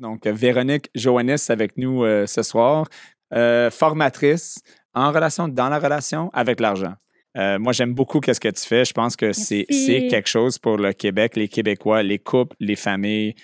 Donc, Véronique Joannis avec nous euh, ce soir, euh, formatrice en relation, dans la relation avec l'argent. Euh, moi, j'aime beaucoup ce que tu fais. Je pense que c'est quelque chose pour le Québec, les Québécois, les couples, les familles,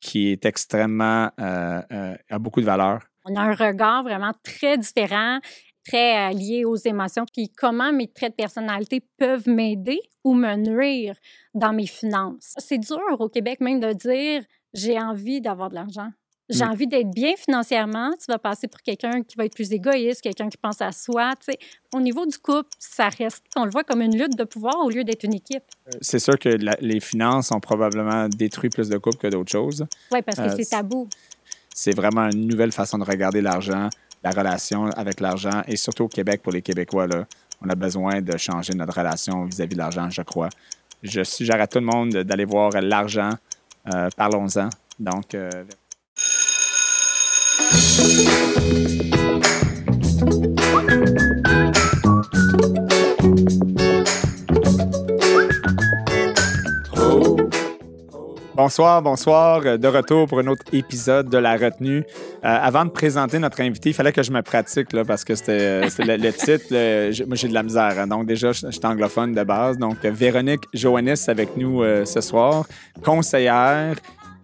qui est extrêmement, a beaucoup de valeur. On a un regard vraiment très différent, très lié aux émotions, puis comment mes traits de personnalité peuvent m'aider ou me nuire dans mes finances? C'est dur au Québec même de dire j'ai envie d'avoir de l'argent. J'ai envie d'être bien financièrement. Tu vas passer pour quelqu'un qui va être plus égoïste, quelqu'un qui pense à soi. Au niveau du couple, ça reste, on le voit comme une lutte de pouvoir au lieu d'être une équipe. Euh, c'est sûr que les finances ont probablement détruit plus de couples que d'autres choses. Oui, parce que euh, c'est tabou. C'est vraiment une nouvelle façon de regarder l'argent, la relation avec l'argent, et surtout au Québec, pour les Québécois, là, on a besoin de changer notre relation vis-à-vis de l'argent, je crois. Je suggère à tout le monde d'aller voir l'argent parlons-en. Donc. Bonsoir, bonsoir. De retour pour un autre épisode de La Retenue. Euh, avant de présenter notre invité, il fallait que je me pratique là, parce que c'était le, titre. moi, j'ai de la misère. Hein. donc, déjà, je, suis anglophone de base. Donc, Véronique Joannis avec nous euh, ce soir, conseillère,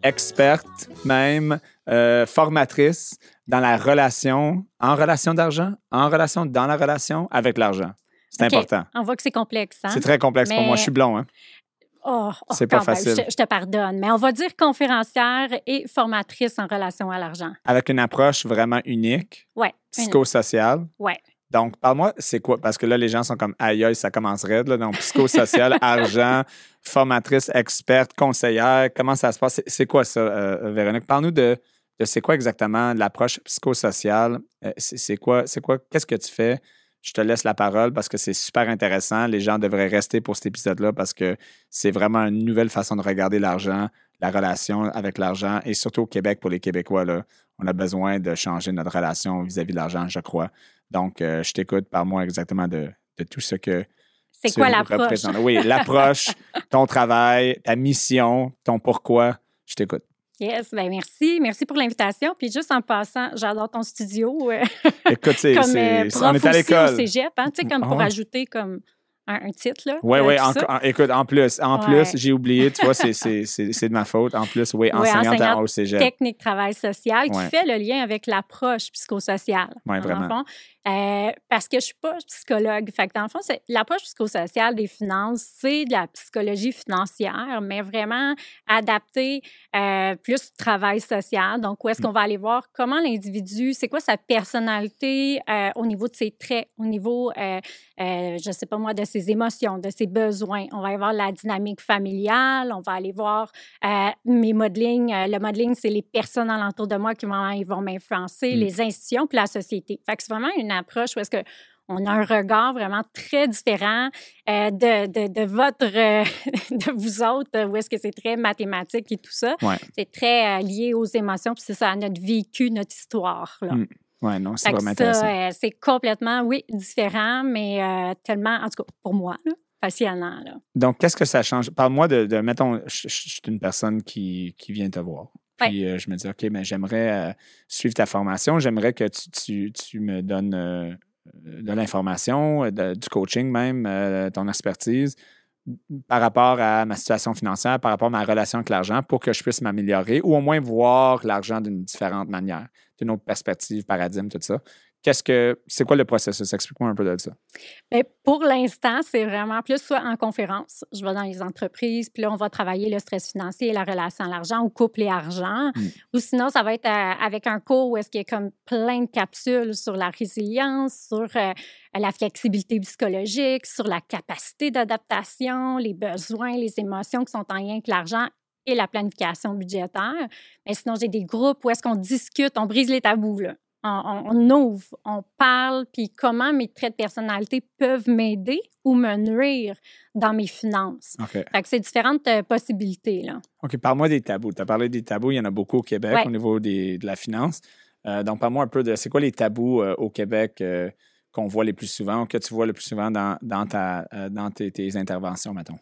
experte même, euh, formatrice dans la relation, en relation d'argent, en relation dans la relation avec l'argent. C'est important. On voit que c'est complexe. Hein? C'est très complexe pour moi. Je suis blond. Hein? Oh, oh, c'est pas facile. je, te pardonne, mais on va dire conférencière et formatrice en relation à l'argent. Avec une approche vraiment unique. Ouais. Psychosociale. Ouais. Donc, parle-moi, c'est quoi? Parce que là, les gens sont comme aïe, aïe, ça commence raide. Là, donc, psychosocial, argent, formatrice, experte, conseillère. Comment ça se passe? C'est quoi ça, euh, Véronique? Parle-nous de, de c'est quoi exactement l'approche psychosociale. Euh, c'est quoi, c'est quoi, qu'est-ce que tu fais? Je te laisse la parole parce que c'est super intéressant. Les gens devraient rester pour cet épisode-là parce que c'est vraiment une nouvelle façon de regarder l'argent, la relation avec l'argent et surtout au Québec pour les Québécois. Là, on a besoin de changer notre relation vis-à-vis de l'argent, je crois. Donc, euh, je t'écoute par moi exactement de, tout ce que c'est quoi l'approche? Oui, l'approche, ton travail, ta mission, ton pourquoi. Je t'écoute. Yes, bien merci. Merci pour l'invitation. Puis juste en passant, j'adore ton studio. Euh, Écoute, c'est, comme euh, on est à l'école. au cégep, hein, tu sais, comme pour ajouter comme un, titre. Là, oui, oui. écoute, en plus, en plus, j'ai oublié, tu vois, c'est, de ma faute. En plus, oui, enseignante, au cégep. Technique travail social qui fait le lien avec l'approche psychosociale. Oui, vraiment. Euh, parce que je ne suis pas psychologue. Fait que dans le fond, l'approche psychosociale des finances, c'est de la psychologie financière, mais vraiment adaptée euh, plus au travail social. Donc, où est-ce qu'on va aller voir comment l'individu, c'est quoi sa personnalité euh, au niveau de ses traits, au niveau, je ne sais pas moi, de ses émotions, de ses besoins. On va aller voir la dynamique familiale, on va aller voir mes modelings. le modeling, c'est les personnes alentour de moi qui vont, ils vont m'influencer, mm. les institutions, puis la société. Fait que c'est vraiment une approche où est-ce que on a un regard vraiment très différent euh, de, de, votre, euh, de vous autres, où est-ce que c'est très mathématique et tout ça. C'est très euh, lié aux émotions, puis c'est ça, à notre vécu, notre histoire. Là. Mmh. Oui, non, c'est vraiment intéressant. c'est complètement, oui, différent, mais tellement, en tout cas, pour moi, passionnant. Là. Donc, qu'est-ce que ça change? Parle-moi de, de, mettons, je, suis une personne qui, qui vient te voir. Puis euh, je me dis, OK, mais j'aimerais euh, suivre ta formation. J'aimerais que tu, tu, me donnes euh, de l'information, du coaching même, ton expertise par rapport à ma situation financière, par rapport à ma relation avec l'argent pour que je puisse m'améliorer ou au moins voir l'argent d'une différente manière, d'une autre perspective, paradigme, tout ça. Qu'est-ce que c'est quoi le processus? Explique-moi un peu de ça. Bien, pour l'instant, c'est vraiment plus soit en conférence. Je vais dans les entreprises, puis là, on va travailler le stress financier et la relation à l'argent ou couple et argent. Hmm. Ou sinon, ça va être euh, avec un cours où est-ce qu'il y a comme plein de capsules sur la résilience, sur euh, la flexibilité psychologique, sur la capacité d'adaptation, les besoins, les émotions qui sont en lien avec l'argent et la planification budgétaire. Mais sinon, j'ai des groupes où est-ce qu'on discute, on brise les tabous. Là on, ouvre, on parle, puis comment mes traits de personnalité peuvent m'aider ou me nuire dans mes finances. Fait que c'est différentes euh, possibilités. Là. OK, parle-moi des tabous. Tu as parlé des tabous, il y en a beaucoup au Québec au niveau de la finance. Euh, donc, parle-moi un peu de c'est quoi les tabous euh, au Québec qu'on voit les plus souvent, que tu vois le plus souvent dans, dans, ta, dans tes, tes interventions, mettons?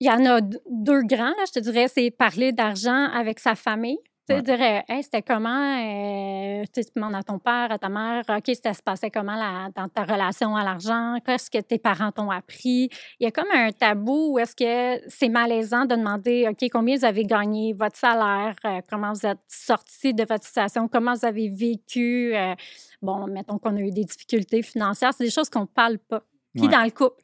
Il y en a deux grands, là, je te dirais, c'est parler d'argent avec sa famille Tu sais, euh, hey, c'était comment, euh, tu demandes à ton père, à ta mère, OK, ça se passait comment dans ta relation à l'argent, qu'est-ce que tes parents t'ont appris? Il y a comme un tabou où est-ce que c'est malaisant de demander, OK, combien vous avez gagné, votre salaire, euh, comment vous êtes sorti de votre situation, comment vous avez vécu. bon, mettons qu'on a eu des difficultés financières, c'est des choses qu'on ne parle pas. Puis dans le couple,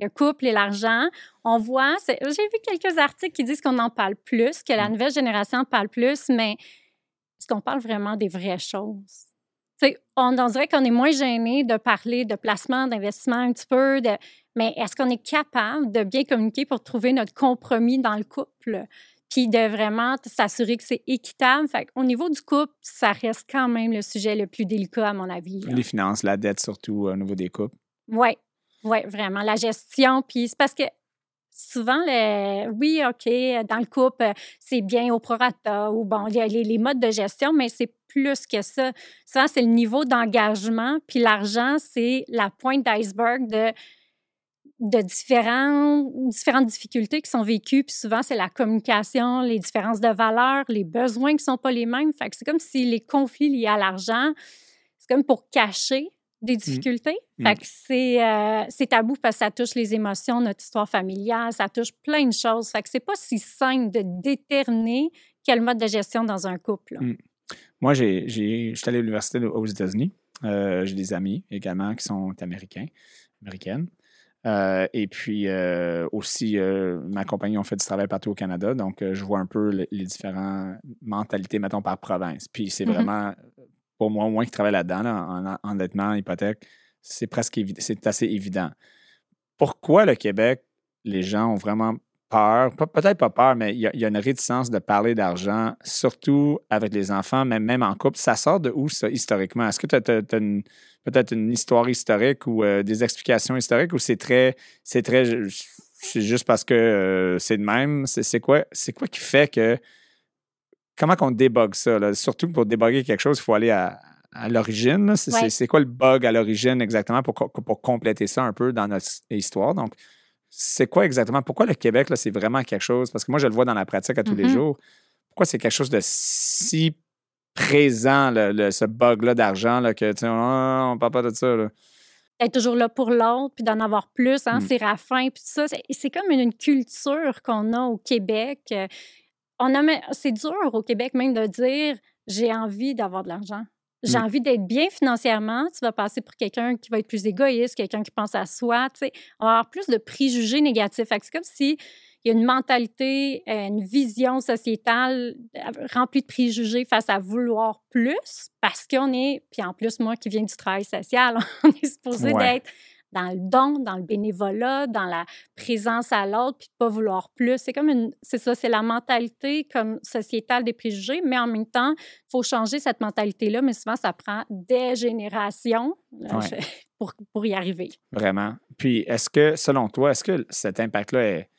le couple et l'argent. On voit, j'ai vu quelques articles qui disent qu'on en parle plus, que la mm. nouvelle génération en parle plus, mais est-ce qu'on parle vraiment des vraies choses? on, on dirait qu'on est moins gêné de parler de placement, d'investissement un petit peu, de, mais est-ce qu'on est capable de bien communiquer pour trouver notre compromis dans le couple? Puis de vraiment s'assurer que c'est équitable. Fait au niveau du couple, ça reste quand même le sujet le plus délicat, à mon avis. Les finances, la dette surtout au niveau des couples. Oui, oui, vraiment. La gestion, puis c'est parce que souvent, le, oui, OK, dans le couple, c'est bien au prorata ou bon, il y a les, modes de gestion, mais c'est plus que ça. Ça, c'est le niveau d'engagement, puis l'argent, c'est la pointe d'iceberg de, de différents, différentes difficultés qui sont vécues. Puis souvent, c'est la communication, les différences de valeurs, les besoins qui ne sont pas les mêmes. Fait que c'est comme si les conflits liés à l'argent, c'est comme pour cacher des mmh. difficultés. Mmh. Fait que euh, c'est, tabou parce que ça touche les émotions, notre histoire familiale, ça touche plein de choses. Fait que c'est pas si simple de déterminer quel mode de gestion dans un couple. Mmh. Moi, j'ai, je suis allé à l'université aux États-Unis. Euh, j'ai des amis également qui sont américains, américaines. Euh, et puis aussi, ma compagnie, on fait du travail partout au Canada, donc je vois un peu les, les différentes mentalités, mettons, par province. Puis c'est vraiment pour moi, au moins qui travaille là-dedans, en, endettement, hypothèque, c'est presque c'est assez évident. Pourquoi le Québec, les gens ont vraiment peur, peut-être pas peur, mais il y, a une réticence de parler d'argent, surtout avec les enfants, mais même en couple. Ça sort de où, ça, historiquement? Est-ce que tu as, peut-être une histoire historique ou euh, des explications historiques ou c'est très, c'est très, c'est juste parce que euh, c'est de même? C'est quoi, quoi qui fait que comment on débogue ça? Surtout pour déboguer quelque chose, il faut aller à, l'origine. C'est quoi le bug à l'origine exactement pour, pour compléter ça un peu dans notre histoire? Donc, c'est quoi exactement? Pourquoi le Québec, c'est vraiment quelque chose? Parce que moi, je le vois dans la pratique à tous les mm-hmm. jours. Pourquoi c'est quelque chose de si présent, ce bug-là d'argent, que tu oh, on parle pas de ça? Être toujours là pour l'autre, puis d'en avoir plus, hein, mm. c'est raffin, puis tout ça. C'est comme une culture qu'on a au Québec. Euh, c'est dur au Québec même de dire j'ai envie d'avoir de l'argent. J'ai envie d'être bien financièrement. Tu vas passer pour quelqu'un qui va être plus égoïste, quelqu'un qui pense à soi. Tu sais, on va avoir plus de préjugés négatifs. C'est comme si il y a une mentalité, euh, une vision sociétale euh, remplie de préjugés face à vouloir plus parce qu'on est, puis en plus, moi qui viens du travail social, on est supposé d'être dans le don, dans le bénévolat, dans la présence à l'autre, puis de pas vouloir plus. C'est comme une, c'est ça, c'est la mentalité comme sociétale des préjugés, mais en même temps, il faut changer cette mentalité-là, mais souvent, ça prend des générations pour, pour y arriver. Vraiment. Puis, est-ce que, selon toi, est-ce que cet impact-là est,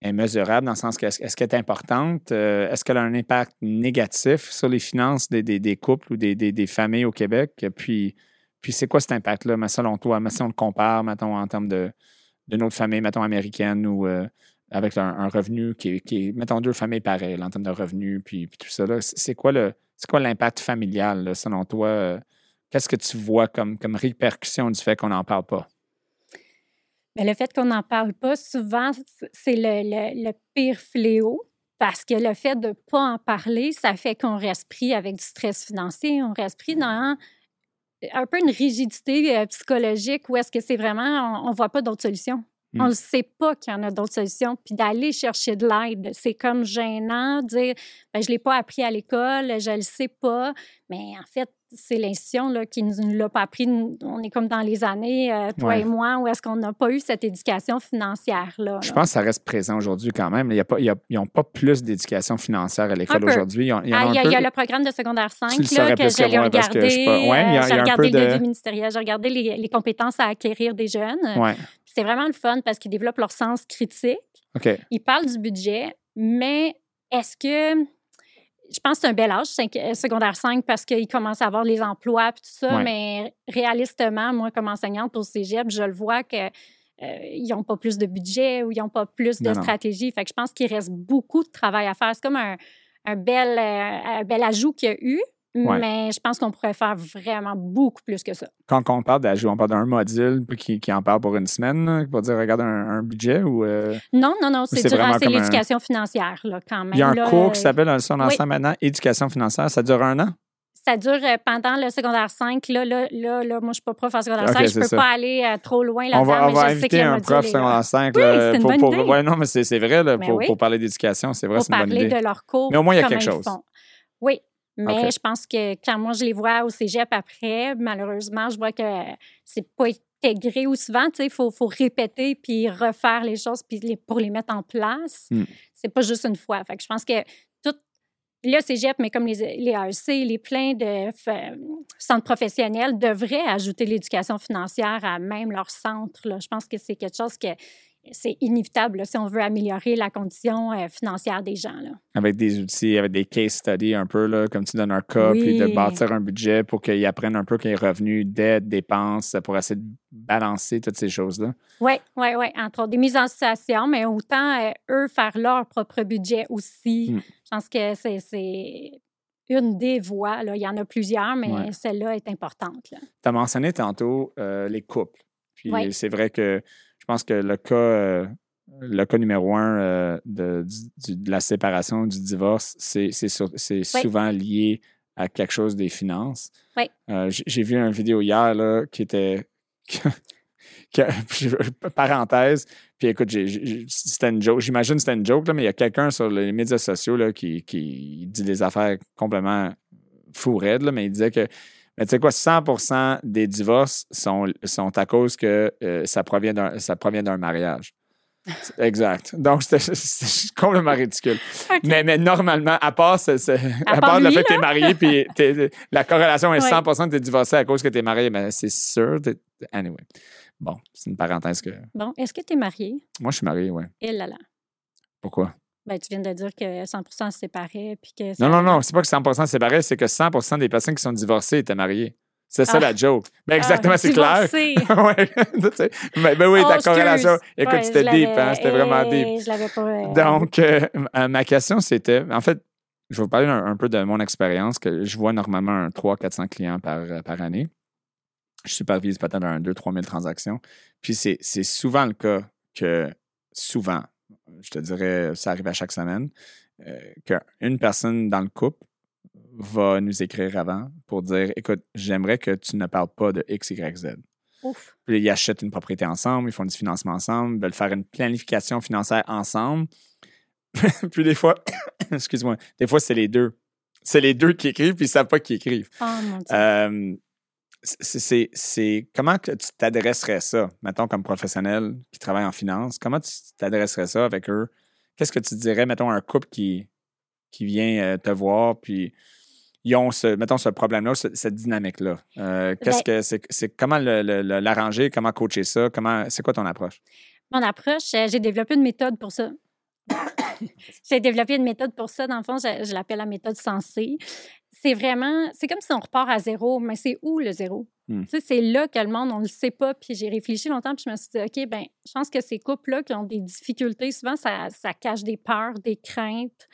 est mesurable dans le sens que est-ce qu'elle est importante? Euh, est-ce qu'elle a un impact négatif sur les finances des, des, des couples ou des, des, familles au Québec? Puis, puis c'est quoi cet impact-là, mais selon toi, mais si on le compare, mettons, en termes de, de notre famille, mettons, américaine ou euh, avec un, revenu qui est, mettons, deux familles pareilles en termes de revenus, puis, tout ça, c'est quoi le c'est quoi l'impact familial, selon toi? Euh, qu'est-ce que tu vois comme, comme répercussion du fait qu'on n'en parle pas? Bien, le fait qu'on n'en parle pas, souvent, c'est le, le, pire fléau. Parce que le fait de ne pas en parler, ça fait qu'on reste pris avec du stress financier, on reste pris dans un peu une rigidité euh, psychologique où est-ce que c'est vraiment, on ne voit pas d'autres On ne mmh. sait pas qu'il y en a d'autres solutions. Puis d'aller chercher de l'aide, c'est comme gênant, dire ben, je ne l'ai pas appris à l'école, je ne le sais pas. Mais en fait, c'est l'institution qui ne nous l'a pas appris. On est comme dans les années, euh, toi et moi, où est-ce qu'on n'a pas eu cette éducation financière-là. Je pense que ça reste présent aujourd'hui quand même. Il y a ils n'ont pas plus d'éducation financière à l'école aujourd'hui. Il, ah, y, a, le programme de secondaire 5 là, que j'ai regardé. j'ai regardé le devis ministériel, j'ai regardé les, compétences à acquérir des jeunes. C'est vraiment le fun parce qu'ils développent leur sens critique. Ils parlent du budget, mais est-ce que je pense que c'est un bel âge, euh, secondaire 5, parce qu'ils commencent à avoir les emplois et tout ça. Mais réalistement, moi, comme enseignante au cégep, je le vois que. Euh, n'ont pas plus de budget ou ils n'ont pas plus de stratégie. Fait que je pense qu'il reste beaucoup de travail à faire. C'est comme un, un bel, euh, un bel ajout qu'il y a eu. Ouais. Mais je pense qu'on pourrait faire vraiment beaucoup plus que ça. Quand on parle d'ajout, on parle d'un module qui, qui en parle pour une semaine, pour dire regarde un, un budget ou. euh, Non, non, non, c'est durant c'est un- l'éducation financière, là, quand même. Il y a un là, cours qui euh, s'appelle un son oui. maintenant, éducation financière. Ça dure un an? Ça dure euh, pendant le secondaire 5. Là, là, là, là, moi, je suis pas prof en secondaire Ok, 5. Je c'est peux ça. pas aller euh, trop loin On là-dedans, va, on mais va je sais que inviter un prof secondaire 5. Oui, là, c'est une pour, bonne pour- idée. ouais, non, mais c'est vrai, là, Mais pour, oui. pour parler d'éducation. C'est vrai, c'est une bonne parler idée. de leur cours. Mais au moins, il y a quelque chose. font. Oui, mais je pense que quand moi, je les vois au cégep après, malheureusement, je vois que c'est pas intégré ou souvent, tu sais, il faut, faut répéter puis refaire les choses puis les- pour les mettre en place. Hmm. C'est pas juste une fois. Fait que je pense que tout le cégep, mais comme les, les AEC, les pleins de f- centres professionnels devraient ajouter l'éducation financière à même leur centre. là. Je pense que c'est quelque chose que c'est inévitable là, si on veut améliorer la condition euh, financière des gens. Là. Avec des outils, avec des case studies un peu, là, comme tu donnes un cas, puis de bâtir un budget pour qu'ils apprennent un peu les revenus, dettes, dépenses, pour essayer de balancer toutes ces choses-là. Oui, oui, oui. Entre autres, des mises en situation, mais autant euh, eux faire leur propre budget aussi. Mm. Je pense que c'est- c'est une des voies. Là. Il y en a plusieurs, mais Ouais. celle-là est importante. Tu as mentionné tantôt euh, les couples. Puis c'est vrai que pense que le cas, euh, le cas numéro un euh, de, du- de la séparation, du divorce, c'est souvent lié à quelque chose des finances. Oui. Euh, J'ai vu une vidéo hier là, qui était. parenthèse, puis écoute, c'était une joke. J'imagine que c'était une joke, là, mais il y a quelqu'un sur les médias sociaux là, qui, qui dit des affaires complètement fou raides, là, mais il disait que mais tu sais quoi, 100% des divorces sont, sont à cause que euh, ça provient d'un mariage. C'est- Exact. Donc, c'était complètement ridicule. Mais, mais normalement, à part, à part part le fait que tu es marié, puis la corrélation est Ouais. 100 que tu es divorcé à cause que tu es marié, mais c'est sûr. Anyway. Bon, c'est une parenthèse que. Bon, est-ce que tu es marié? Moi, je suis marié, oui. Et là là. Pourquoi? Ben, tu viens de dire que 100 se séparaient. Puis que Non, ça- non, non, c'est pas que 100 c'est pareil, c'est que 100% des personnes qui sont divorcées étaient mariées. C'est ça Ah. la joke. Ben, Ah, exactement, c'est clair. ouais. Mais, ben oui, Oh, ta corrélation. Écoute, Ouais, c'était deep, hein? C'était vraiment eh, deep. Je l'avais pas. euh, Donc, euh, euh, ma question, c'était, en fait, je vais vous parler un, un peu de mon expérience, que je vois normalement un 300-400 clients par, euh, par année. Je supervise peut-être un 2-3 000 transactions. Puis c'est souvent le cas que, souvent, je te dirais, ça arrive à chaque semaine, euh, qu'une personne dans le couple va nous écrire avant pour dire, écoute, j'aimerais que tu ne parles pas de X, Y, Z. Ouf. Puis ils achètent une propriété ensemble, ils font du financement ensemble, ils veulent faire une planification financière ensemble. puis des fois, excuse-moi, des fois, c'est les deux. C'est les deux qui écrivent, puis ils ne savent pas qui écrivent. Oh mon Dieu. Euh, c'est- comment que tu t'adresserais ça, mettons, comme professionnel qui travaille en finance, comment tu t'adresserais ça avec eux? Qu'est-ce que tu dirais, mettons, à un couple qui, qui vient euh, te voir, puis ils ont ce, mettons, ce problème-là, ce- cette dynamique-là? Euh, Qu'est-ce que c'est, comment l'arranger, comment coacher ça, comment, c'est quoi ton approche? Mon approche, euh, j'ai développé une méthode pour ça. j'ai développé une méthode pour ça. Dans le fond, je, je l'appelle la méthode sensée. C'est vraiment, c'est comme si on repart à zéro, mais c'est où le zéro? Hmm. Tu sais, c'est là que le monde, on ne le sait pas. Puis j'ai réfléchi longtemps, puis je me suis dit, OK, ben, je pense que ces couples-là qui ont des difficultés, souvent, ça, ça cache des peurs, des craintes.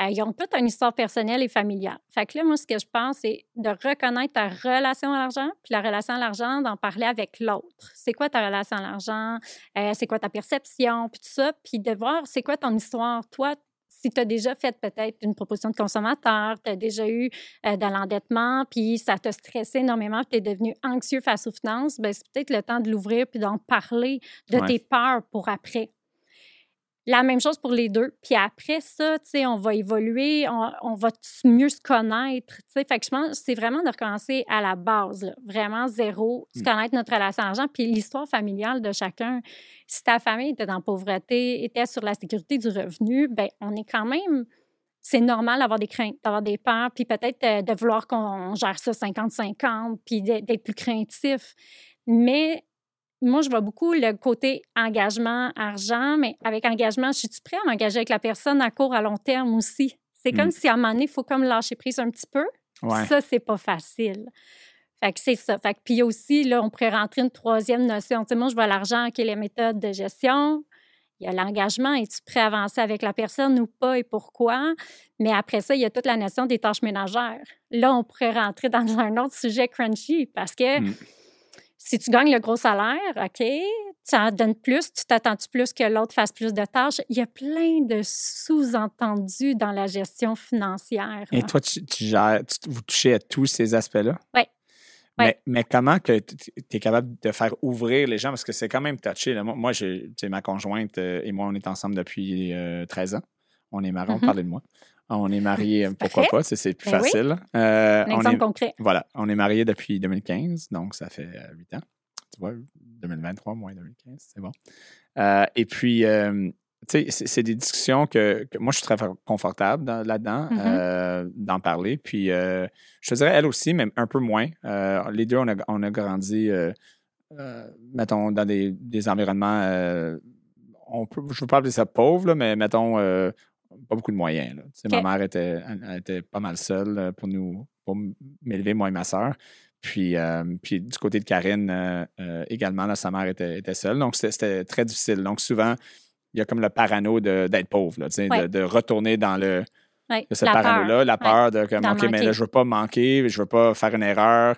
Euh, ils ont toute une histoire personnelle et familiale. Fait que là, moi, ce que je pense, c'est de reconnaître ta relation à l'argent, puis la relation à l'argent, d'en parler avec l'autre. C'est quoi ta relation à l'argent? Euh, c'est quoi ta perception? Puis tout ça. Puis de voir, c'est quoi ton histoire? Toi, si tu as déjà fait peut-être une proposition de consommateur, tu as déjà eu euh, de l'endettement, puis ça t'a stressé énormément, puis tu es devenu anxieux face aux finances, ben, c'est peut-être le temps de l'ouvrir puis d'en parler de Ouais. tes peurs pour après. La même chose pour les deux. Puis après ça, tu sais, on va évoluer, on, on va mieux se connaître. tu sais. Fait que je pense que c'est vraiment de recommencer à la base, là. vraiment zéro, se Mm. connaître notre relation à l'argent, puis l'histoire familiale de chacun. Si ta famille était dans pauvreté, était sur la sécurité du revenu, ben on est quand même c'est normal d'avoir des craintes, d'avoir des peurs, puis peut-être euh, de vouloir qu'on gère ça 50-50, puis d'être d'être plus craintif. Mais moi, je vois beaucoup le côté engagement, argent, mais avec engagement, je suis-tu prêt à m'engager avec la personne à court, à long terme aussi? C'est comme Mm. si à un moment donné, il faut comme lâcher prise un petit peu. Ouais. Ça, c'est pas facile. Fait que c'est ça. Fait que puis aussi, là, on pourrait rentrer une troisième notion. Tu sais, moi, je vois l'argent qui est les méthodes de gestion. il y a l'engagement, es-tu prêt à avancer avec la personne ou pas et pourquoi? Mais après ça, il y a toute la notion des tâches ménagères. Là, on pourrait rentrer dans un autre sujet crunchy parce que Mm. Si tu gagnes le gros salaire, OK, tu en donnes plus, tu t'attends-tu plus que l'autre fasse plus de tâches? Il y a plein de sous-entendus dans la gestion financière. Et là. toi, tu, tu gères, tu- vous touchez à tous ces aspects-là? Oui. Mais, Ouais. mais comment que tu es capable de faire ouvrir les gens? Parce que c'est quand même touché. Là. Moi, sais, ma conjointe euh, et moi, on est ensemble depuis euh, 13 ans. On est on Mhm. parlait de moi. On est mariés, euh, pourquoi Parfait. pas, c'est plus Ben oui. facile. Euh, Un on exemple est, concret. voilà, on est mariés depuis 2015, donc ça fait 8 ans. Tu vois, 2023 moins 2015, c'est bon. Euh, et puis, euh, tu sais, c'est des discussions que, que moi, je suis très confortable dans- là-dedans, Mhm. euh, d'en parler. Puis, euh, je te dirais, elle aussi, mais un peu moins. Euh, les deux, on a, on a grandi, euh, euh, mettons, dans des, des environnements, euh, on peut, je ne veux pas appeler ça pauvre, là, mais mettons, euh, pas beaucoup de moyens. là. Ma mère était, elle- était pas mal seule euh, pour nous, pour m'élever, moi et ma sœur. Puis, euh, puis du côté de Karine euh, euh, également, là, sa mère était, était seule. Donc, c'était- très difficile. Donc, souvent, il y a comme le parano d'être pauvre, là, de, de retourner dans le, Ouais, de ce la peur. parano-là, la peur de comme, OK, mais manquer. là, je veux pas manquer, je veux pas faire une erreur.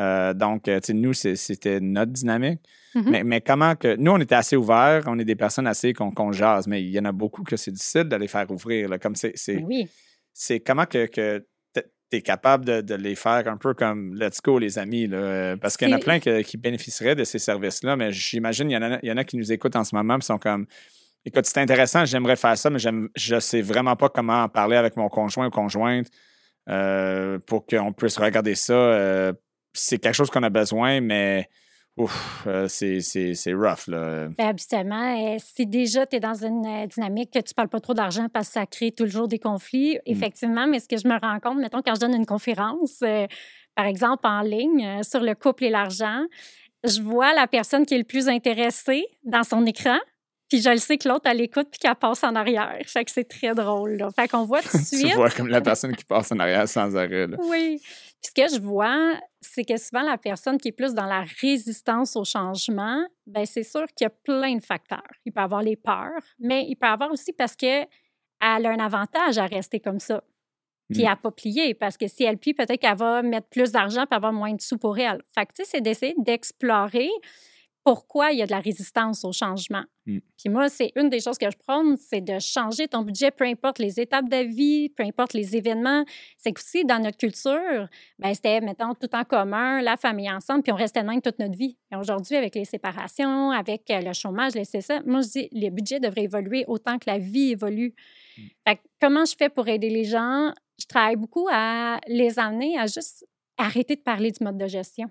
Euh, donc, euh, tu sais, nous, c'était notre dynamique. Mhm. mais, mais comment que. Nous, on était assez ouverts, on est des personnes assez qu'on jase, mais il y en a beaucoup que c'est difficile de les faire ouvrir. là, comme c'est. c'est- Ben oui. c'est comment que, que tu es capable de, de les faire un peu comme let's go, les amis. Là, parce qu'il y en a plein que- qui bénéficieraient de ces services-là, mais j'imagine il y, en a, il y en a qui nous écoutent en ce moment et sont comme écoute, c'est intéressant, j'aimerais faire ça, mais je sais vraiment pas comment en parler avec mon conjoint ou conjointe euh, pour qu'on puisse regarder ça. euh, c'est quelque chose qu'on a besoin, mais ouf, euh, c'est c'est- c'est rough. Là. Ben, habituellement, si déjà tu es dans une dynamique que tu parles pas trop d'argent parce que ça crée toujours des conflits, Mm. effectivement, mais ce que je me rends compte, mettons, quand je donne une conférence, par exemple en ligne, sur le couple et l'argent, je vois la personne qui est le plus intéressée dans son écran, puis je le sais que l'autre, elle écoute puis qu'elle passe en arrière. Fait que c'est très drôle. Là. Fait qu'on voit tout de tu suite. vois comme la personne qui passe en arrière sans arrêt. là. Oui. Puis ce que je vois, c'est que souvent la personne qui est plus dans la résistance au changement, ben c'est sûr qu'il y a plein de facteurs. Il peut avoir les peurs, mais il peut avoir aussi parce que elle a un avantage à rester comme ça. Puis Mm. à pas plier, parce que si elle plie, peut-être qu'elle va mettre plus d'argent puis avoir moins de sous pour elle. Fait que, tu sais, c'est d'essayer d'explorer pourquoi il y a de la résistance au changement. Mm. Puis moi, c'est une des choses que je prône, c'est de changer ton budget, peu importe les étapes de vie, peu importe les événements. C'est qu'aussi, dans notre culture, ben, c'était, mettons, tout en commun, la famille ensemble, puis on restait même toute notre vie. Et aujourd'hui, avec les séparations, avec euh, le chômage, les ça, moi, je dis, les budgets devraient évoluer autant que la vie évolue. Fait que comment je fais pour aider les gens? Je travaille beaucoup à les amener à juste arrêter de parler du mode de gestion.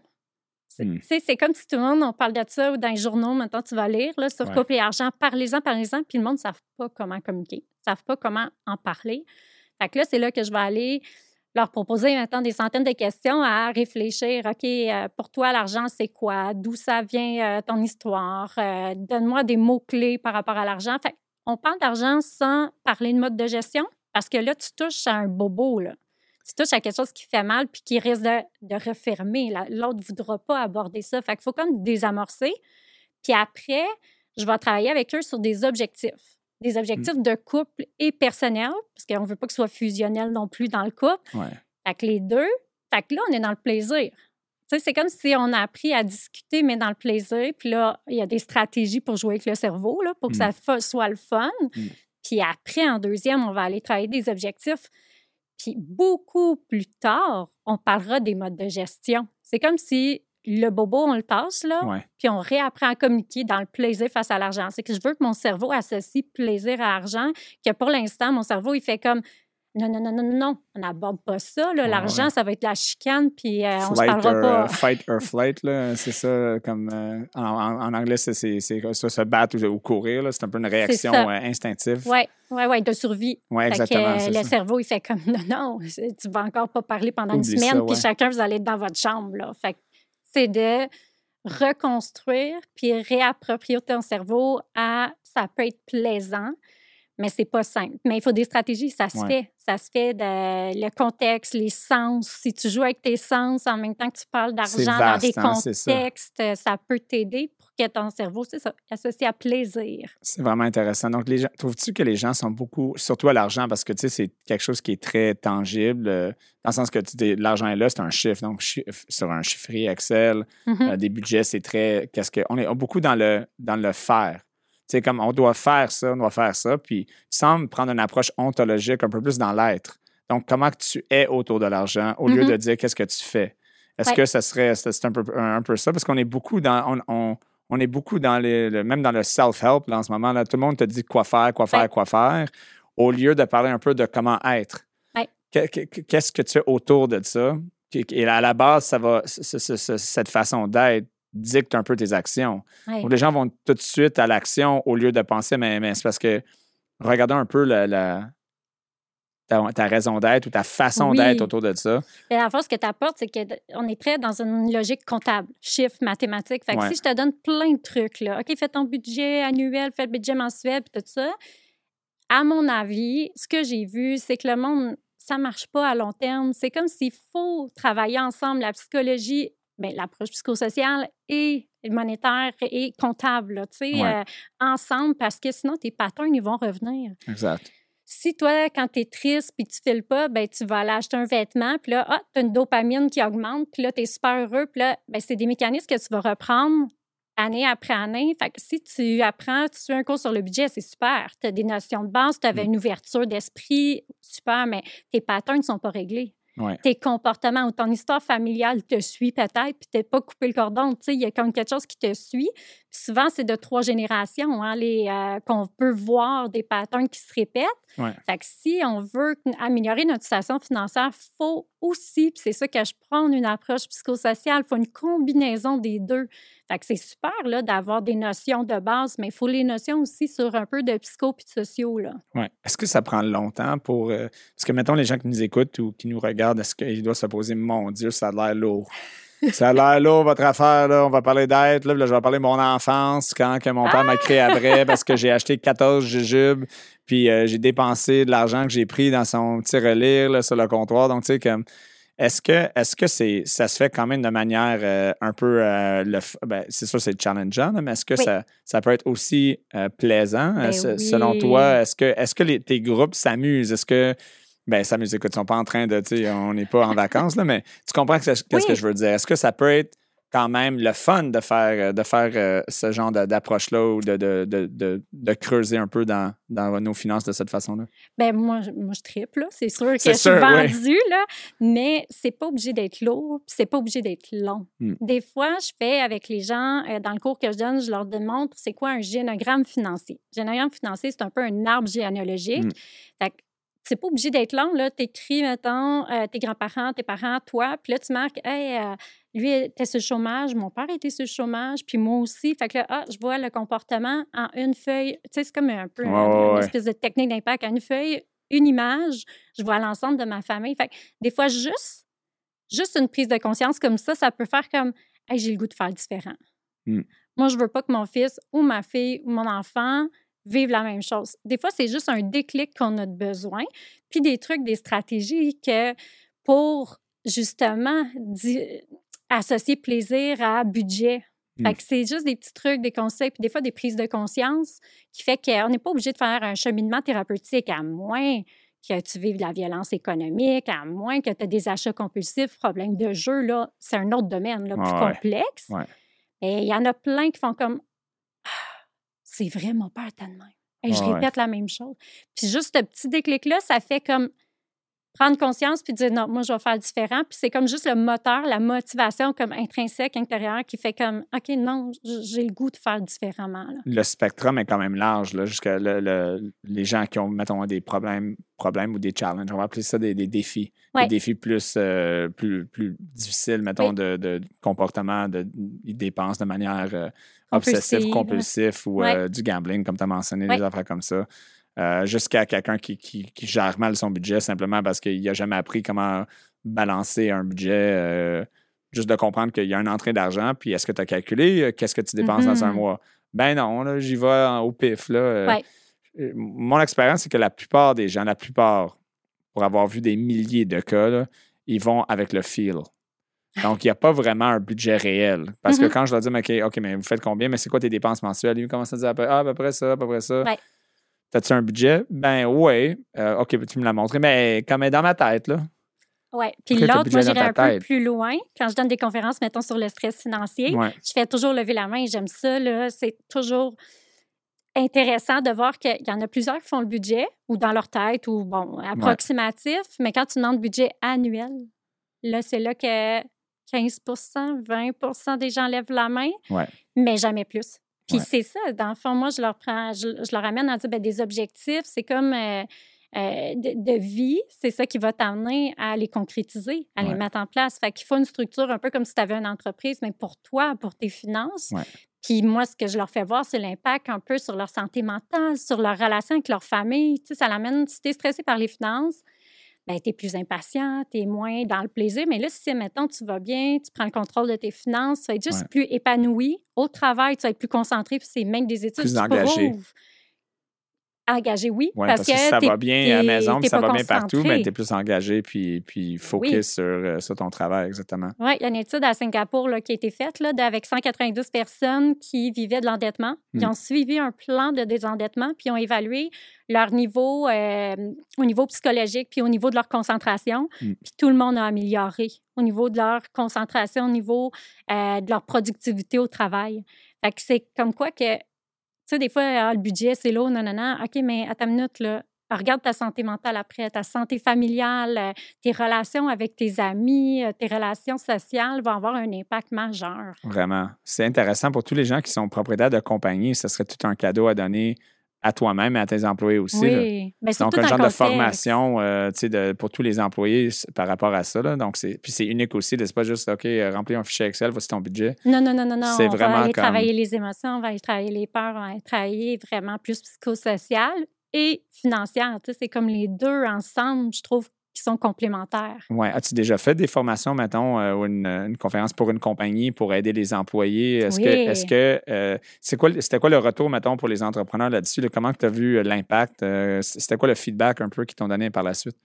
Mm. sais, c'est comme si tout le monde, on parle de ça ou dans les journaux, maintenant tu vas lire là, sur Ouais. couple et argent, parlez-en, parlez-en, puis le monde ne savent pas comment communiquer, ne savent pas comment en parler. Fait que là, c'est là que je vais aller leur proposer maintenant des centaines de questions à réfléchir. OK, euh, pour toi, l'argent, c'est quoi? D'où ça vient euh, ton histoire? Euh, Donne-moi des mots-clés par rapport à l'argent. Fait on parle d'argent sans parler de mode de gestion parce que là, tu touches à un bobo. Là. Tu touches à quelque chose qui fait mal puis qui risque de, de refermer. La- L'autre ne voudra pas aborder ça. Fait qu'il faut comme désamorcer. Puis après, je vais travailler avec eux sur des objectifs. Des objectifs de couple et personnel, parce qu'on ne veut pas que ce soit fusionnel non plus dans le couple. Ouais. Fait que les deux, fait que là, on est dans le plaisir. C'est comme si on a appris à discuter, mais dans le plaisir. Puis là, il y a des stratégies pour jouer avec le cerveau, là, pour que ça fa- soit le fun. Mm. Puis après, en deuxième, on va aller travailler des objectifs. Puis beaucoup plus tard, on parlera des modes de gestion. C'est comme si le bobo, on le passe, là, Ouais. puis on réapprend à communiquer dans le plaisir face à l'argent. C'est que je veux que mon cerveau associe plaisir à argent, que pour l'instant, mon cerveau, il fait comme non, non, non, non, non, on n'aborde pas ça. L'argent, ouais. ça va être la chicane, puis euh, on se parlera or, pas. euh, fight or flight, c'est ça, comme euh, en, anglais, c'est, se battre ou, ou courir, c'est un peu une réaction euh, instinctive. Oui, oui, oui, de survie. Que, exactement. le ça. cerveau, il fait comme non, non, tu vas encore pas parler pendant Oublie une semaine, puis chacun, vous allez être dans votre chambre. Là. Fait que c'est de reconstruire puis réapproprier ton cerveau à ça peut être plaisant, mais c'est pas simple. Mais il faut des stratégies, ça se fait. Ça se fait de le contexte, les sens. Si tu joues avec tes sens en même temps que tu parles d'argent dans des hein, contextes, ça. peut t'aider pour que ton cerveau soit associé à plaisir. C'est vraiment intéressant. Donc, les gens, trouves-tu que les gens sont beaucoup, surtout à l'argent, parce que tu sais, c'est quelque chose qui est très tangible, euh, dans le sens que l'argent est là, c'est un chiffre. Donc, sur un chiffrier Excel, mm-hmm. euh, des budgets, c'est très. Qu'est-ce que. On est beaucoup dans le, dans le faire sais, comme on doit faire ça, on doit faire ça. Puis tu sembles prendre une approche ontologique un peu plus dans l'être. Donc, comment que tu es autour de l'argent au lieu mm-hmm. de dire qu'est-ce que tu fais? Est-ce que ça serait c'est un peu, un, peu ça? Parce qu'on est beaucoup dans. On, on, est beaucoup dans les. même dans le self-help en ce moment. Là, tout le monde te dit quoi faire, quoi faire, quoi faire, au lieu de parler un peu de comment être. Qu'est-ce que tu fais autour de ça? Et à la base, ça va, cette façon d'être dicte un peu tes actions. les gens vont tout de suite à l'action au lieu de penser, mais, mais c'est parce que regardons un peu la, ta, raison d'être ou ta façon d'être autour de ça. Et la force que tu apportes, c'est qu'on est très dans une logique comptable, chiffres, mathématiques. Fait que si je te donne plein de trucs, là, OK, fais ton budget annuel, fais le budget mensuel, puis tout ça, à mon avis, ce que j'ai vu, c'est que le monde, ça marche pas à long terme. C'est comme s'il faut travailler ensemble, la psychologie l'approche psychosociale et monétaire et comptable, tu sais, euh, ensemble, parce que sinon, tes patterns, ils vont revenir. Exact. Si toi, quand tu es triste puis tu files pas, ben tu vas aller acheter un vêtement, puis là, ah, tu as une dopamine qui augmente, puis là, tu es super heureux, puis là, ben, c'est des mécanismes que tu vas reprendre année après année. Fait que si tu apprends, tu fais un cours sur le budget, c'est super. Tu as des notions de base, tu avais mmh. une ouverture d'esprit, super, mais tes patterns ne sont pas réglés tes comportements ou ton histoire familiale te suit peut-être, puis tu pas coupé le cordon. Tu sais, il y a comme quelque chose qui te suit. souvent, c'est de trois générations hein, euh, qu'on peut voir des patterns qui se répètent. Fait que si on veut améliorer notre situation financière, il faut aussi, puis c'est ça que je prends une approche psychosociale, il faut une combinaison des deux. Fait que c'est super là, d'avoir des notions de base, mais il faut les notions aussi sur un peu de psycho puis de sociaux. Là. Ouais. Est-ce que ça prend longtemps pour. Euh, parce que, mettons, les gens qui nous écoutent ou qui nous regardent, est-ce qu'ils doivent se poser Mon Dieu, ça a l'air lourd. Ça a l'air lourd, votre affaire. Là. On va parler d'être. Là, je vais parler de mon enfance, quand que mon père m'a créé après, parce que j'ai acheté 14 jujubes, puis euh, j'ai dépensé de l'argent que j'ai pris dans son petit relire là, sur le comptoir. Donc, tu sais, comme est-ce que, est-ce que c'est, ça se fait quand même de manière euh, un peu, euh, le, ben, c'est sûr c'est challengeant, mais est-ce que ça, ça peut être aussi euh, plaisant? Ben selon toi? Est-ce que, est-ce que les, tes groupes s'amusent? Est-ce que, ben s'amusent, écoute, ils sont pas en train de, on n'est pas en vacances, là, mais tu comprends qu'est-ce que je veux dire? Est-ce que ça peut être quand même le fun de faire, de faire euh, ce genre d'approche-là ou de, de, de, de, creuser un peu dans, dans nos finances de cette façon-là? Bien, moi, moi, je triple, c'est sûr que je suis vendue, là, mais c'est pas obligé d'être lourd, c'est pas obligé d'être long. Hmm. Des fois, je fais avec les gens, euh, dans le cours que je donne, je leur démontre c'est quoi un génogramme financier? Génogramme financier, c'est un peu un arbre généalogique. Hmm. Fait c'est pas obligé d'être long. Tu écris, mettons, euh, tes grands-parents, tes parents, toi, puis là, tu marques, hey, euh, lui était sur le chômage, mon père était sur le chômage, puis moi aussi. Fait que là, ah, je vois le comportement en une feuille. Tu sais, c'est comme un peu une espèce de technique d'impact. En une feuille, une image, je vois l'ensemble de ma famille. Fait que des fois, juste, juste une prise de conscience comme ça, ça peut faire comme, hey, j'ai le goût de faire différent. Hmm. Moi, je veux pas que mon fils ou ma fille ou mon enfant vivent la même chose. Des fois, c'est juste un déclic qu'on a besoin, puis des trucs, des stratégies que pour justement associer plaisir à budget. Mmh. c'est juste des petits trucs, des conseils, puis des fois des prises de conscience qui fait qu'on n'est pas obligé de faire un cheminement thérapeutique à moins que tu vives de la violence économique, à moins que tu aies des achats compulsifs, problèmes de jeu, là, c'est un autre domaine là, plus complexe. Et il y en a plein qui font comme c'est vraiment pas même. Et je répète la même chose. Puis juste ce petit déclic-là, ça fait comme prendre conscience puis dire non, moi, je vais faire différent. Puis c'est comme juste le moteur, la motivation comme intrinsèque, intérieure qui fait comme OK, non, j'ai le goût de faire différemment. Le spectrum est quand même large, là, jusqu'à les gens qui ont, mettons, des problèmes, problèmes ou des challenges. On va appeler ça des, défis. Des défis plus, euh, plus, plus difficiles, mettons, de, comportement, de, ils dépensent de manière euh, obsessive, compulsive ou euh, du gambling, comme tu as mentionné, des affaires comme ça. Euh, jusqu'à quelqu'un qui, qui, gère mal son budget simplement parce qu'il n'a jamais appris comment balancer un budget. Euh, juste de comprendre qu'il y a une entrée d'argent, puis est-ce que tu as calculé euh, qu'est-ce que tu dépenses dans un mm-hmm. mois? Ben non, j'y vais au pif. Là, mon expérience, c'est que la plupart des gens, la plupart, pour avoir vu des milliers de cas, ils vont avec le feel. Donc, il n'y a pas vraiment un budget réel. Parce que Mhm. quand je leur dis, OK, OK, mais vous faites combien? Mais c'est quoi tes dépenses mensuelles? Ils commencent à dire, ah, à peu près ça, à peu près ça. Ouais. T'as-tu un budget? Ben oui. OK, tu me l'as montré, mais quand même dans ma tête, là. Oui. Puis l'autre, moi, ta un peu plus loin. Quand je donne des conférences, mettons, sur le stress financier, Ouais. je fais toujours lever la main. J'aime ça. là. C'est toujours intéressant de voir qu'il y en a plusieurs qui font le budget ou dans leur tête ou, bon, approximatif. Mais quand tu demandes budget annuel, là, c'est là que 15% 20% des gens lèvent la main, Ouais. mais jamais plus. Puis Ouais. c'est ça, dans le fond, moi, je leur prends, je, je leur amène à dire ben, des objectifs, c'est comme euh, euh, de, de vie, c'est ça qui va t'amener à les concrétiser, à Ouais. les mettre en place. Fait qu'il faut une structure un peu comme si tu avais une entreprise, mais pour toi, pour tes finances. Ouais. Puis moi, ce que je leur fais voir, c'est l'impact un peu sur leur santé mentale, sur leur relation avec leur famille. Tu sais, ça l'amène, si tu es stressé par les finances, ben, tu es plus impatient, tu es moins dans le plaisir. Mais là, si, mettons, tu vas bien, tu prends le contrôle de tes finances, tu vas être juste Ouais. plus épanoui. Au travail, tu vas être plus concentré, puis c'est même des études Plus engagé. prouvent. Engagé, oui. Oui, parce, que, si ça va bien à la maison, puis ça va bien partout, mais tu es plus engagé puis, puis focus Oui. sur, euh, sur ton travail, exactement. Oui, il y a une étude à Singapour là, qui a été faite là, avec 190 personnes qui vivaient de l'endettement. Ils Mm. ont suivi un plan de désendettement, puis ont évalué leur niveau euh, au niveau psychologique, puis au niveau de leur concentration. Mm. Puis tout le monde a amélioré au niveau de leur concentration, au niveau euh, de leur productivité au travail. Fait que c'est comme quoi que, sais, des fois, ah, le budget, c'est lourd, non, non, non. OK, mais à ta minute, là, regarde ta santé mentale après, ta santé familiale, euh, tes relations avec tes amis, euh, tes relations sociales vont avoir un impact majeur. Vraiment. C'est intéressant pour tous les gens qui sont propriétaires de compagnie. Ce serait tout un cadeau à donner à toi-même et à tes employés aussi. là. oui, mais Donc, un genre de formation euh, de, pour tous les employés par rapport à ça. Là. Donc, c'est, puis c'est unique aussi. C'est pas juste, OK, euh, remplir un fichier Excel, voici ton budget. Non, non, non, non, non. C'est on vraiment va aller comme- travailler les émotions, on va aller travailler les peurs, on va aller travailler vraiment plus psychosocial et financière. C'est comme les deux ensemble, je trouve, qui sont complémentaires. Ouais. As-tu déjà fait des formations, mettons, euh, ou une, une conférence pour une compagnie pour aider les employés? Est-ce que, Oui. est-ce que euh, c'est quoi, c'était quoi le retour, mettons, pour les entrepreneurs là-dessus? là? Comment tu as vu euh, l'impact? Euh, c'était quoi le feedback un peu qu'ils t'ont donné par la suite?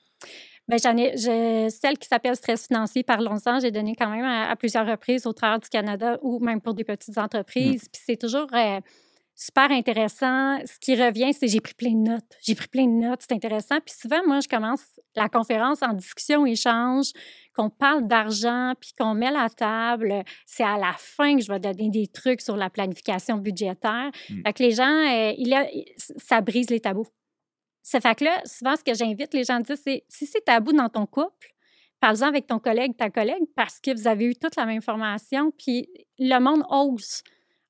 Bien, j'en ai, celle qui s'appelle Stress financier, parlons-en, j'ai donné quand même à, à plusieurs reprises au travers du Canada ou même pour des petites entreprises. Puis c'est toujours super intéressant. Ce qui revient, c'est j'ai pris plein de notes. J'ai pris plein de notes, c'est intéressant. Puis souvent, moi, je commence la conférence en discussion, échange, qu'on parle d'argent, puis qu'on met la table. C'est à la fin que je vais donner des trucs sur la planification budgétaire. Mm. Fait que les gens, euh, il a- ça brise les tabous. Ça fait que là, souvent, ce que j'invite les gens à dire, c'est si c'est tabou dans ton couple, parle-en avec ton collègue, ta collègue, parce que vous avez eu toute la même formation, puis le monde ose.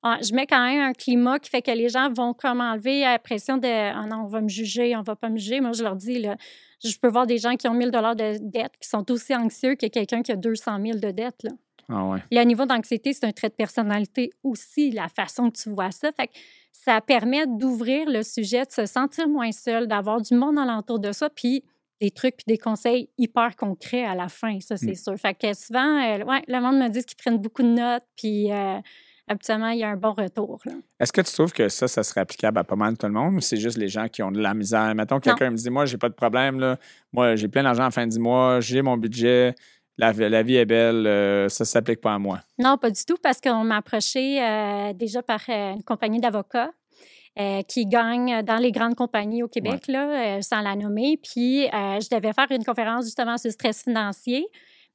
Ah, Je mets quand même un climat qui fait que les gens vont comme enlever la pression de Ah non, on va me juger, on va pas me juger. Moi, je leur dis, là, je peux voir des gens qui ont 1000 dollars de dette qui sont aussi anxieux que quelqu'un qui a 200 000 de dette. Là. Ah ouais. Le niveau d'anxiété, c'est un trait de personnalité aussi, la façon que tu vois ça. Fait que ça permet d'ouvrir le sujet, de se sentir moins seul, d'avoir du monde alentour de ça, puis des trucs puis des conseils hyper concrets à la fin, ça, c'est Mm. sûr. Fait que souvent, euh, ouais, le monde me dit qu'ils prennent beaucoup de notes, puis euh, habituellement, il y a un bon retour. Est-ce que tu trouves que ça, ça serait applicable à pas mal tout le monde ou c'est juste les gens qui ont de la misère? Mettons, quelqu'un me dit Moi, j'ai pas de problème, là. moi, j'ai plein d'argent à la fin du mois, j'ai mon budget, la, la vie est belle, euh, ça s'applique pas à moi. Non, pas du tout, parce qu'on m'a approché euh, déjà par euh, une compagnie d'avocats euh, qui gagne dans les grandes compagnies au Québec, là, euh, sans la nommer. Puis, euh, je devais faire une conférence justement sur le stress financier.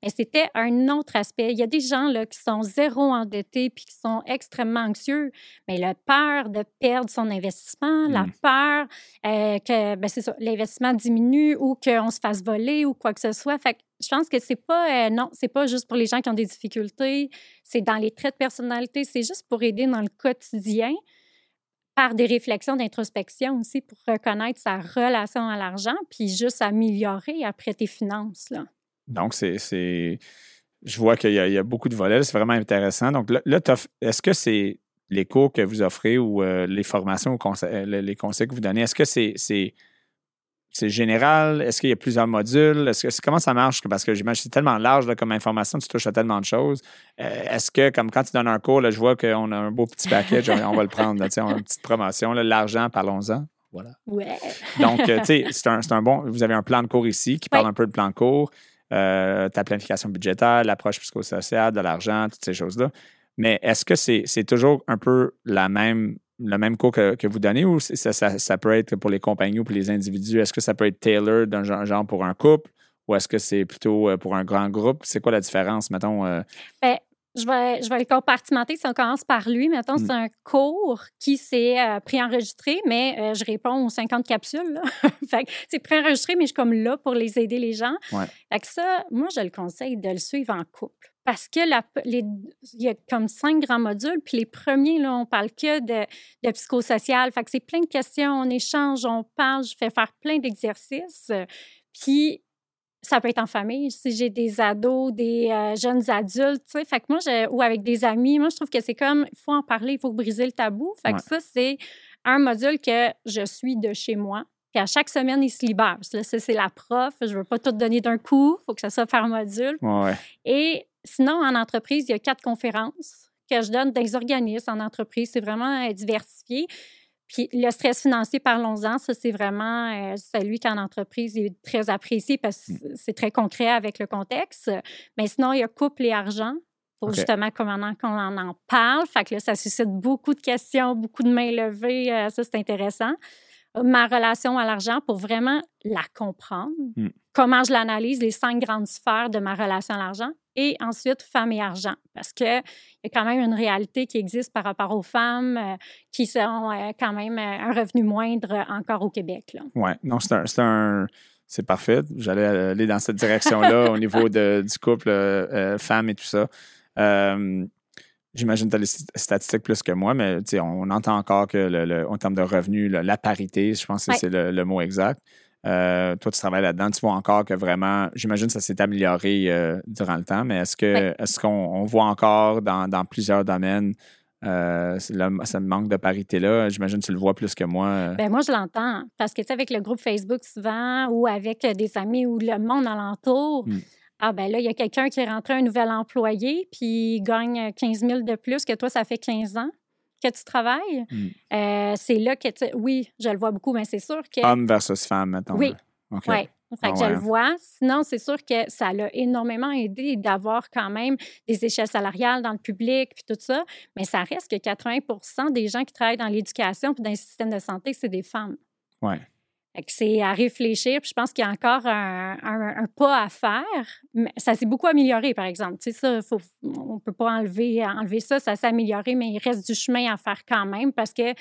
Mais c'était un autre aspect. Il y a des gens là, qui sont zéro endettés puis qui sont extrêmement anxieux. Mais la peur de perdre son investissement, la Mm. peur euh, que ben, c'est l'investissement diminue ou qu'on se fasse voler ou quoi que ce soit. Fait que je pense que c'est pas euh, non, c'est pas juste pour les gens qui ont des difficultés. C'est dans les traits de personnalité. C'est juste pour aider dans le quotidien par des réflexions d'introspection aussi pour reconnaître sa relation à l'argent puis juste améliorer après tes finances là. Donc, c'est. Je vois qu'il y, a- il y a beaucoup de volets, c'est vraiment intéressant. Donc, là, là, est-ce que c'est les cours que vous offrez ou euh, les formations ou conseils- euh, les conseils que vous donnez, est-ce que c'est. général? Est-ce qu'il y a plusieurs modules? Est-ce que, comment ça marche? Parce que j'imagine que c'est tellement large là, comme information, tu touches à tellement de choses. Euh, est-ce que, comme quand tu donnes un cours, là, je vois qu'on a un beau petit package, on, on va le prendre. là, tu sais, on a une petite promotion. L'argent, parlons-en. Voilà. Ouais. Donc, tu sais, c'est un, un, bon. Vous avez un plan de cours ici qui parle un peu de plan de cours, ta planification budgétaire, l'approche psychosociale, de l'argent, toutes ces choses-là. Mais est-ce que c'est toujours un peu la même le même cours que, vous donnez ou ça, ça, peut être pour les compagnies ou pour les individus? Est-ce que ça peut être tailored d'un genre, pour un couple ou est-ce que c'est plutôt pour un grand groupe? C'est quoi la différence, mettons? Bien, je vais, je vais le compartimenter. Si on commence par lui, mettons, c'est mmh. un cours qui s'est euh, préenregistré, mais je réponds aux 50 capsules. fait c'est préenregistré, mais je suis comme là pour les aider les gens. Fait que ça, moi, je le conseille de le suivre en couple. Parce que les, il y a comme cinq grands modules, puis les premiers, là, on parle que de, de psychosocial. Fait que c'est plein de questions, on échange, on parle, je fais faire plein d'exercices. Puis ça peut être en famille, si j'ai des ados, des euh, jeunes adultes, tu sais. Fait que moi, ou avec des amis, moi, je trouve que c'est comme, il faut en parler, il faut briser le tabou. Fait que ça, c'est un module que je suis de chez moi. Puis à chaque semaine, il se libère. Ça, c'est la prof. Je ne veux pas tout donner d'un coup. Il faut que ça soit par module. Et sinon, en entreprise, il y a quatre conférences que je donne dans les organismes en entreprise. C'est vraiment euh, diversifié. Puis le stress financier, parlons-en, ça, c'est vraiment euh, celui qu'en entreprise est très apprécié parce que mmh. c'est très concret avec le contexte. Mais sinon, il y a couple et argent pour justement comment qu'on en parle. Fait que là, ça suscite beaucoup de questions, beaucoup de mains levées. Euh, ça, c'est intéressant. Ma relation à l'argent pour vraiment la comprendre. Mmh. Comment je l'analyse, les cinq grandes sphères de ma relation à l'argent et ensuite femme et argent, parce qu'il y a quand même une réalité qui existe par rapport aux femmes euh, qui sont euh, quand même euh, un revenu moindre encore au Québec. Oui, non, c'est un, c'est parfait. J'allais aller dans cette direction-là au niveau de, du couple femme et tout ça. J'imagine que tu as les statistiques plus que moi, mais on entend encore que le, en termes de revenus, la parité, je pense que c'est le, mot exact. Euh, toi, tu travailles là-dedans. Tu vois encore que vraiment, j'imagine que ça s'est amélioré euh, durant le temps, mais est-ce que est-ce qu'on voit encore dans, plusieurs domaines euh, ce manque de parité-là? J'imagine que tu le vois plus que moi. Ben moi, je l'entends. Parce que tu sais, avec le groupe Facebook souvent ou avec des amis ou le monde alentour, hmm. Ah ben là, il y a quelqu'un qui est rentré un nouvel employé, puis il gagne 15 000 de plus que toi, ça fait 15 ans que tu travailles. Hmm. Euh, c'est là que tu... Oui, je le vois beaucoup, mais c'est sûr que... Homme versus femme, mettons. Oui. Oui. Fait que je le vois. Sinon, c'est sûr que ça l'a énormément aidé d'avoir quand même des échelles salariales dans le public puis tout ça. Mais ça reste que 80% des gens qui travaillent dans l'éducation puis dans le système de santé, c'est des femmes. Oui. C'est à réfléchir. Puis je pense qu'il y a encore un, pas à faire. Mais ça s'est beaucoup amélioré, par exemple. Tu sais, ça, faut, on ne peut pas enlever, enlever ça. Ça s'est amélioré, mais il reste du chemin à faire quand même parce que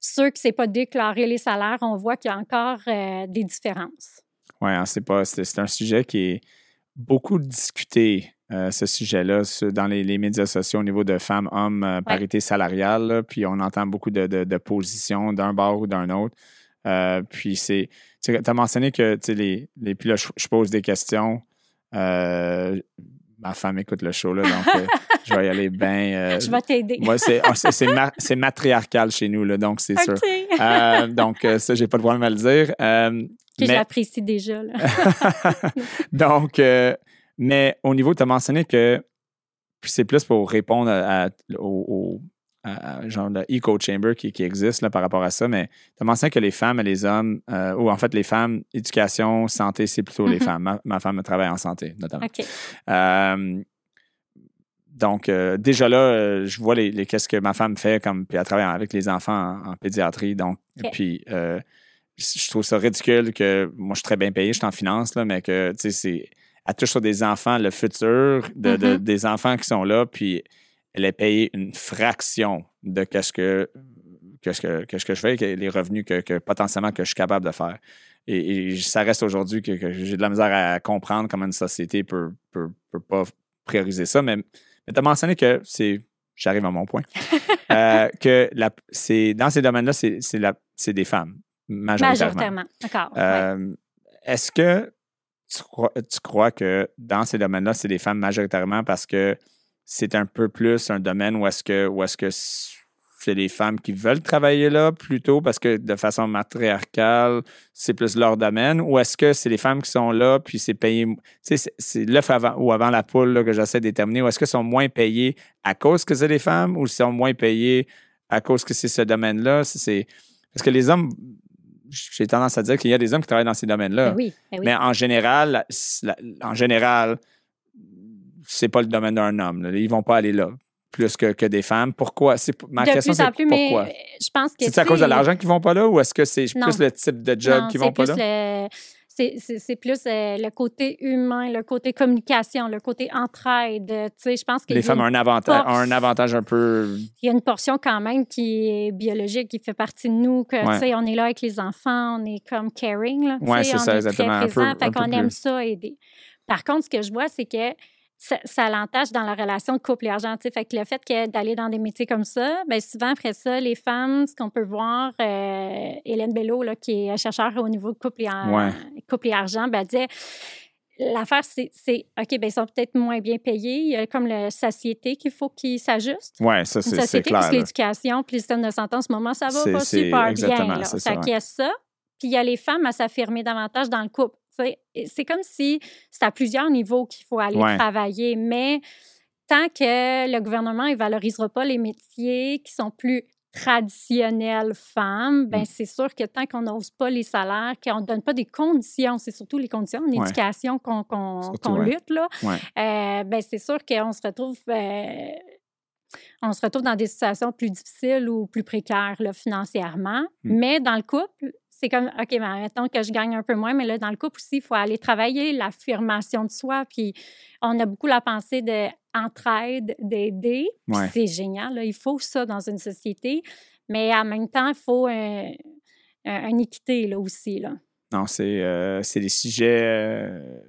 ceux qui ne pas déclarer les salaires, on voit qu'il y a encore euh, des différences. Oui, hein, c'est pas c'est un sujet qui est beaucoup discuté, euh, ce sujet-là, dans les, médias sociaux au niveau de femmes-hommes, euh, parité salariale. puis on entend beaucoup de, de positions d'un bord ou d'un autre. Euh, puis c'est. Tu as mentionné que les, les. Puis là, je, pose des questions. Euh, ma femme écoute le show, là, donc euh, je vais y aller bien. je vais t'aider. Moi, ah, c'est matriarcal chez nous, là, donc c'est sûr. donc, ça, j'ai pas de problème à le dire. que j'apprécie déjà. Là. donc, mais au niveau, tu as mentionné que c'est plus pour répondre à, aux, genre de eco chamber qui, existe là, par rapport à ça, mais tu as mentionné que les femmes et les hommes, euh, ou en fait les femmes, éducation, santé, c'est plutôt les mm-hmm. femmes. Ma, femme travaille en santé, notamment. Euh, donc, euh, déjà là, je vois les, qu'est-ce que ma femme fait, comme, puis elle travaille avec les enfants en, pédiatrie. Donc, puis, je trouve ça ridicule que moi, je suis très bien payé, je suis en finance, là, mais que, tu sais, c'est. Elle touche sur des enfants, le futur de, mm-hmm. des enfants qui sont là, puis elle est payée une fraction de ce que, ce que, que je fais, les revenus que, potentiellement que je suis capable de faire. Et, ça reste aujourd'hui que, j'ai de la misère à comprendre comment une société peut, peut, pas prioriser ça. Mais, tu as mentionné que c'est. J'arrive à mon point. Euh, que c'est, dans ces domaines-là, c'est, c'est, des femmes, majoritairement. Majoritairement, d'accord. Euh, est-ce que tu crois, tu crois que dans ces domaines-là, c'est des femmes majoritairement parce que c'est un peu plus un domaine où est-ce que, où est-ce que c'est les femmes qui veulent travailler là plutôt parce que de façon matriarcale, c'est plus leur domaine ou est-ce que c'est les femmes qui sont là puis c'est payé, c'est l'œuf avant ou avant la poule que j'essaie de déterminer ou est-ce que sont moins payées à cause que c'est des femmes ou sont moins payées à cause que c'est ce domaine-là? C'est, Parce que les hommes, j'ai tendance à dire qu'il y a des hommes qui travaillent dans ces domaines-là. Ben oui, ben oui. Mais en général, la- en général, c'est pas le domaine d'un homme. là. Ils vont pas aller là plus que, que des femmes. Pourquoi? C'est, ma de question, plus en c'est plus, mais pourquoi? euh, je pense que. C'est à cause de l'argent qu'ils vont pas là ou est-ce que c'est Non. plus le type de job qui vont pas là? le- C'est c'est- c'est plus euh, le côté humain, le côté communication, le côté entraide. euh, je pense que Les femmes ont un avantage, un avantage un peu. il y a une portion quand même qui est biologique, qui fait partie de nous, que, Ouais. on est là avec les enfants, on est comme caring, sais, c'est on ça, est exactement, très présent, un fait peu qu'on aime plus. ça aider. Par contre, ce que je vois, c'est que ça, ça l'entache dans la relation de couple et argent, fait que le fait que d'aller dans des métiers comme ça, bien souvent après ça, les femmes, ce qu'on peut voir, euh, Hélène Bello, là, qui est chercheur au niveau de couple et, Ouais. couple et argent, ben, elle disait L'affaire, c'est, c'est, OK, ben ils sont peut-être moins bien payés. Il y a comme la société qu'il faut qu'ils s'ajustent Ouais, ça, c'est, société, clair. parce que là. l'éducation, puis le système de santé en ce moment, ça va pas c'est super bien. Là. Fait ça, qu'il y a ça, puis il y a les femmes à s'affirmer davantage dans le couple. C'est comme si c'est à plusieurs niveaux qu'il faut aller Ouais. travailler, mais tant que le gouvernement ne valorisera pas les métiers qui sont plus traditionnels femmes, ben Mm. c'est sûr que tant qu'on n'ose pas les salaires, qu'on ne donne pas des conditions, c'est surtout les conditions en Ouais. éducation qu'on lutte, là, Ouais. euh, ben c'est sûr qu'on se retrouve euh, on se retrouve dans des situations plus difficiles ou plus précaires là, financièrement. Mm. Mais dans le couple, c'est comme, OK, ben, mettons que je gagne un peu moins, mais là, dans le couple aussi, il faut aller travailler l'affirmation de soi. Puis on a beaucoup la pensée d'entraide, d'aider. Puis Ouais. c'est génial, là, il faut ça dans une société. Mais en même temps, il faut euh, un- une équité là, aussi. Là. Non, c'est, euh, c'est des sujets. euh,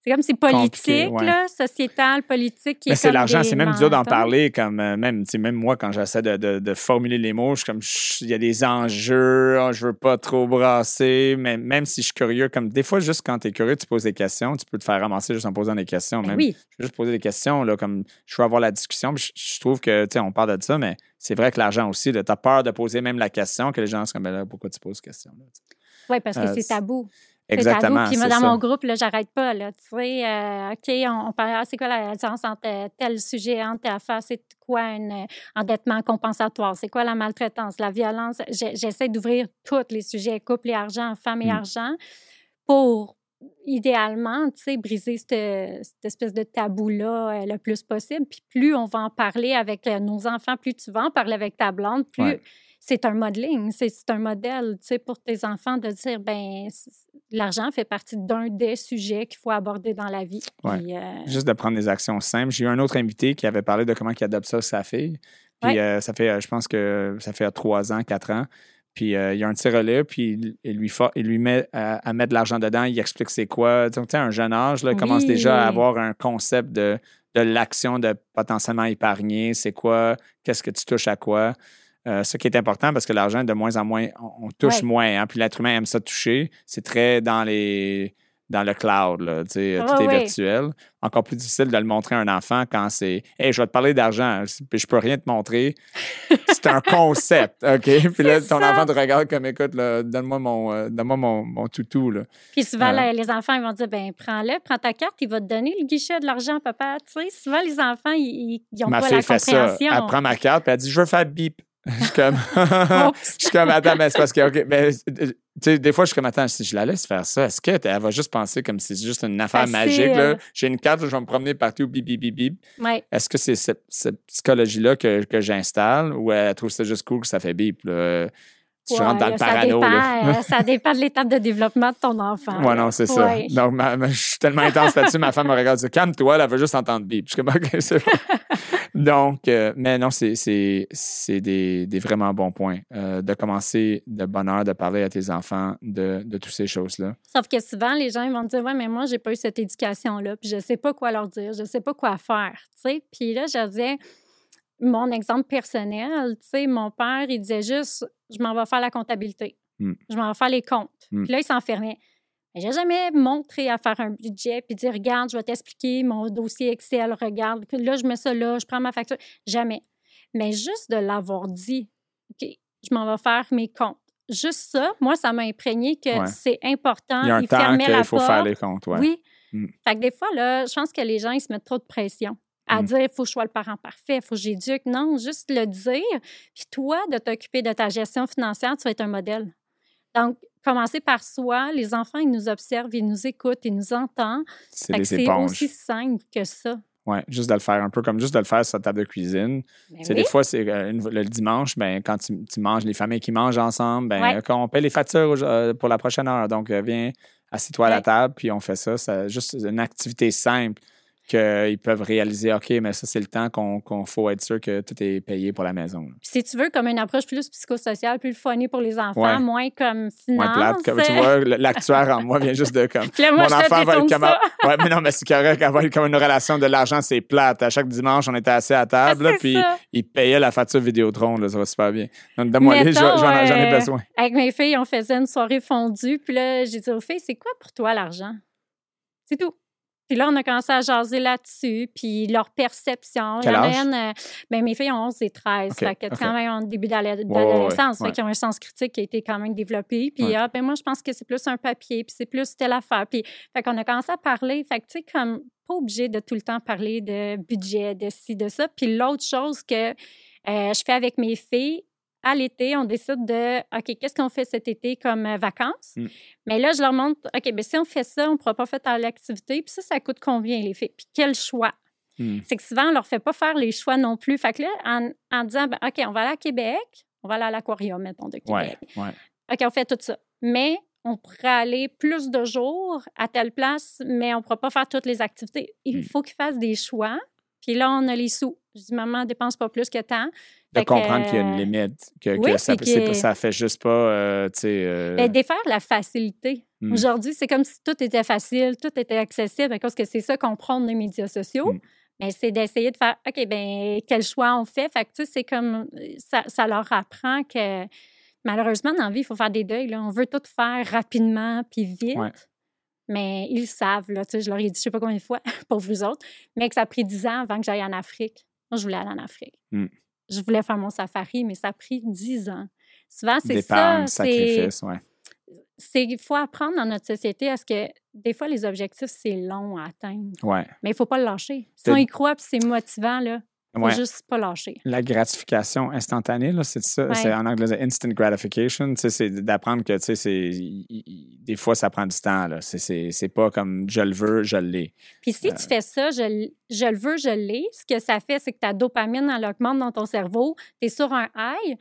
C'est comme c'est politique, ouais. là, sociétal, politique. Qui Mais est c'est l'argent, c'est même dur d'en parler, comme euh, même, même moi, quand j'essaie de, de- de formuler les mots, je suis comme, il y a des enjeux, oh, je veux pas trop brasser, mais même si je suis curieux, comme des fois, juste quand tu es curieux, tu poses des questions, tu peux te faire ramasser juste en posant des questions. Ben Même, oui, Je veux juste poser des questions, là, comme je veux avoir la discussion. puis Je, je trouve que, tu sais, on parle de ça, mais c'est vrai que l'argent aussi, tu as peur de poser même la question, que les gens sont comme, Ben là, pourquoi tu poses cette question-là? sais? ouais, parce que Euh, c'est- tabou. Exactement. Puis moi, dans ça. mon groupe, là, j'arrête pas. Là, tu sais, euh, OK, on, on parle, ah, c'est quoi la différence entre euh, tel sujet, entre affaire, c'est quoi un euh, endettement compensatoire, c'est quoi la maltraitance, la violence? J'essaie d'ouvrir tous les sujets, couple et argent, femme et Mm. argent, pour idéalement, tu sais, briser cette, cette espèce de tabou-là le plus possible. Puis plus on va en parler avec nos enfants, plus tu vas en parler avec ta blonde, plus Ouais. c'est un modeling, c'est un modèle, tu sais, pour tes enfants de dire, ben l'argent fait partie d'un des sujets qu'il faut aborder dans la vie. Ouais. Puis, euh, Juste de prendre des actions simples. J'ai eu un autre invité qui avait parlé de comment il adopte ça sa fille. Puis Ouais. euh, ça fait, euh, je pense que ça fait trois ans, quatre ans. Puis euh, il y a un petit relais, puis il, lui, fa- il lui met à, à mettre de l'argent dedans, il explique c'est quoi. Donc, tu sais, un jeune âge, là, il commence déjà à avoir un concept de, de l'action de potentiellement épargner. C'est quoi? Qu'est-ce que tu touches à quoi? Euh, ce qui est important parce que l'argent, de moins en moins, on, on touche Ouais. moins. hein, puis l'être humain aime ça toucher. C'est très dans les dans le cloud. Là, tu sais, tout Ouais, est virtuel. Encore plus difficile de le montrer à un enfant quand c'est Hey, je vais te parler d'argent, puis je peux rien te montrer. C'est un concept, OK? Puis là, ton ça. enfant te regarde comme écoute, là, donne-moi mon, euh, donne-moi mon, mon toutou. Là. puis souvent, Euh. les enfants, ils vont dire, ben prends-le, prends ta carte, il va te donner le guichet de l'argent, papa. Tu sais, souvent, les enfants, ils n'ont Ma pas fille la fait ça. compréhension. Elle prend ma carte, puis elle dit Je veux faire bip. Je suis comme. Je suis comme, attends, mais c'est parce que, OK, mais, euh, tu sais, des fois, je suis comme, attends, si je la laisse faire ça, est-ce qu'elle va juste penser comme si c'est juste une affaire Facile. magique, là? J'ai une carte, je vais me promener partout, bip, bip, bip, bip. Ouais. Est-ce que c'est cette, cette psychologie-là que, que j'installe ou elle trouve ça juste cool que ça fait bip, là? Si je Ouais, rentre dans le ça parano, dépend, là. ça dépend de l'étape de développement de ton enfant. Ouais, non, c'est ça. Donc, ma- ma- je suis tellement intense là-dessus, ma femme me regarde, dit calme-toi, elle veut juste entendre bip. Je suis comme. Donc, euh, mais non, c'est, des, des vraiment bons points. euh, de commencer de bonne heure de parler à tes enfants de, de toutes ces choses-là. Sauf que souvent, les gens ils vont dire Ouais, mais moi, j'ai pas eu cette éducation-là, puis je sais pas quoi leur dire, je sais pas quoi faire. tu sais. Puis là, je disais Mon exemple personnel, tu sais, mon père, il disait juste Je m'en vais faire la comptabilité, Mm. je m'en vais faire les comptes. Mm. Puis là, il s'enfermait. Mais j'ai jamais montré à faire un budget puis dire Regarde, je vais t'expliquer mon dossier Excel, regarde, que là, je mets ça là, je prends ma facture. Jamais. Mais juste de l'avoir dit OK, je m'en vais faire mes comptes. Juste ça, moi, ça m'a imprégné que Ouais. c'est important. Il y a un temps qu'il faut porte. faire les comptes. Ouais. Oui. Mm. Fait que des fois, là, je pense que les gens, ils se mettent trop de pression. À Mm. dire il faut que je sois le parent parfait, il faut que j'éduque. Non, juste le dire. Puis toi, de t'occuper de ta gestion financière, tu vas être un modèle. Donc, commencer par soi. Les enfants, ils nous observent, ils nous écoutent, ils nous entendent. C'est C'est aussi simple que ça. Ouais, juste de le faire un peu comme juste de le faire sur ta table de cuisine. Ben oui. Des fois, c'est euh, le dimanche, ben, quand tu, tu manges, les familles qui mangent ensemble, ben, Ouais. quand on paie les factures euh, pour la prochaine heure. Donc, euh, viens, assis-toi à la table, puis on fait ça. C'est juste une activité simple qu'ils peuvent réaliser. OK, mais ça, c'est le temps qu'on faut être sûr que tout est payé pour la maison. Puis si tu veux, comme une approche plus psychosociale, plus funny pour les enfants, Ouais. moins comme Moins finance. plate. Comme, tu vois, le- l'actuaire en moi vient juste de comme. Là, moi, Mon enfant va être comme. Ouais, mais non, mais c'est correct. Avoir comme une relation de l'argent, c'est plate. À chaque dimanche, on était assis à table, là, puis ça. il payait la facture Vidéotron, là, ça va super bien. Donc, donne-moi les, j'en ai euh, besoin. Avec mes filles, on faisait une soirée fondue. Puis là, j'ai dit aux filles, c'est quoi pour toi l'argent? C'est tout. Puis là, on a commencé à jaser là-dessus, puis leur perception. Quel âge? euh, ben, mes filles ont 11 et 13. OK, fait que quand même en début d'ado- ouais, d'adolescence. ouais. Fait qu'ils ont un sens critique qui a été quand même développé. Puis Ouais. ah, ben moi, je pense que c'est plus un papier, puis c'est plus telle affaire. Puis fait qu'on a commencé à parler. Fait que tu sais, comme pas obligé de tout le temps parler de budget, de ci, de ça. Puis l'autre chose que euh, je fais avec mes filles, à l'été, on décide de OK, qu'est-ce qu'on fait cet été comme euh, vacances? Mm. Mais là, je leur montre OK, bien, si on fait ça, on ne pourra pas faire telle activité. Puis ça, ça coûte combien, les filles? Puis quel choix? Hmm. C'est que souvent, on ne leur fait pas faire les choix non plus. Fait que là, en, en disant ben, OK, on va aller à Québec, on va aller à l'aquarium, mettons, de Ouais, Québec. ouais. OK, on fait tout ça. Mais on pourrait aller plus de jours à telle place, mais on ne pourra pas faire toutes les activités. Il Mm. faut qu'ils fassent des choix. Puis là, on a les sous. Je dis, maman, dépense pas plus que tant. De Fait comprendre qu'il y a une euh, limite, que, ça, que- ça fait juste pas, euh, tu sais... euh, Ben, défaire la facilité. Mm. Aujourd'hui, c'est comme si tout était facile, tout était accessible, cause que c'est ça qu'on prend des médias sociaux. Mm. Mais c'est d'essayer de faire, OK, ben quel choix on fait? Fait que, tu sais, c'est comme, ça, ça leur apprend que, malheureusement, dans la vie, il faut faire des deuils. Là. On veut tout faire rapidement puis vite. Ouais. Mais ils savent, là. Tu sais, je leur ai dit, je sais pas combien de fois, pour vous autres, mais que ça a pris 10 ans avant que j'aille en Afrique. Moi, je voulais aller en Afrique. Mm. Je voulais faire mon safari, mais ça a pris 10 ans. Souvent, c'est ça. c'est- sacrifices, ouais. il faut apprendre dans notre société à ce que des fois les objectifs c'est long à atteindre, Ouais. mais il faut pas le lâcher. Si on y croit puis c'est motivant là, faut Ouais. juste pas lâcher. La gratification instantanée, là, c'est ça. Ouais. C'est en anglais, instant gratification. Tu sais, c'est d'apprendre que, tu sais, c'est, il- il- des fois, ça prend du temps. Là. C'est, c'est, c'est pas comme je le veux, je l'ai. Puis si Euh. tu fais ça, je, je le veux, je l'ai, ce que ça fait c'est que ta dopamine elle augmente dans ton cerveau, tu es sur un high.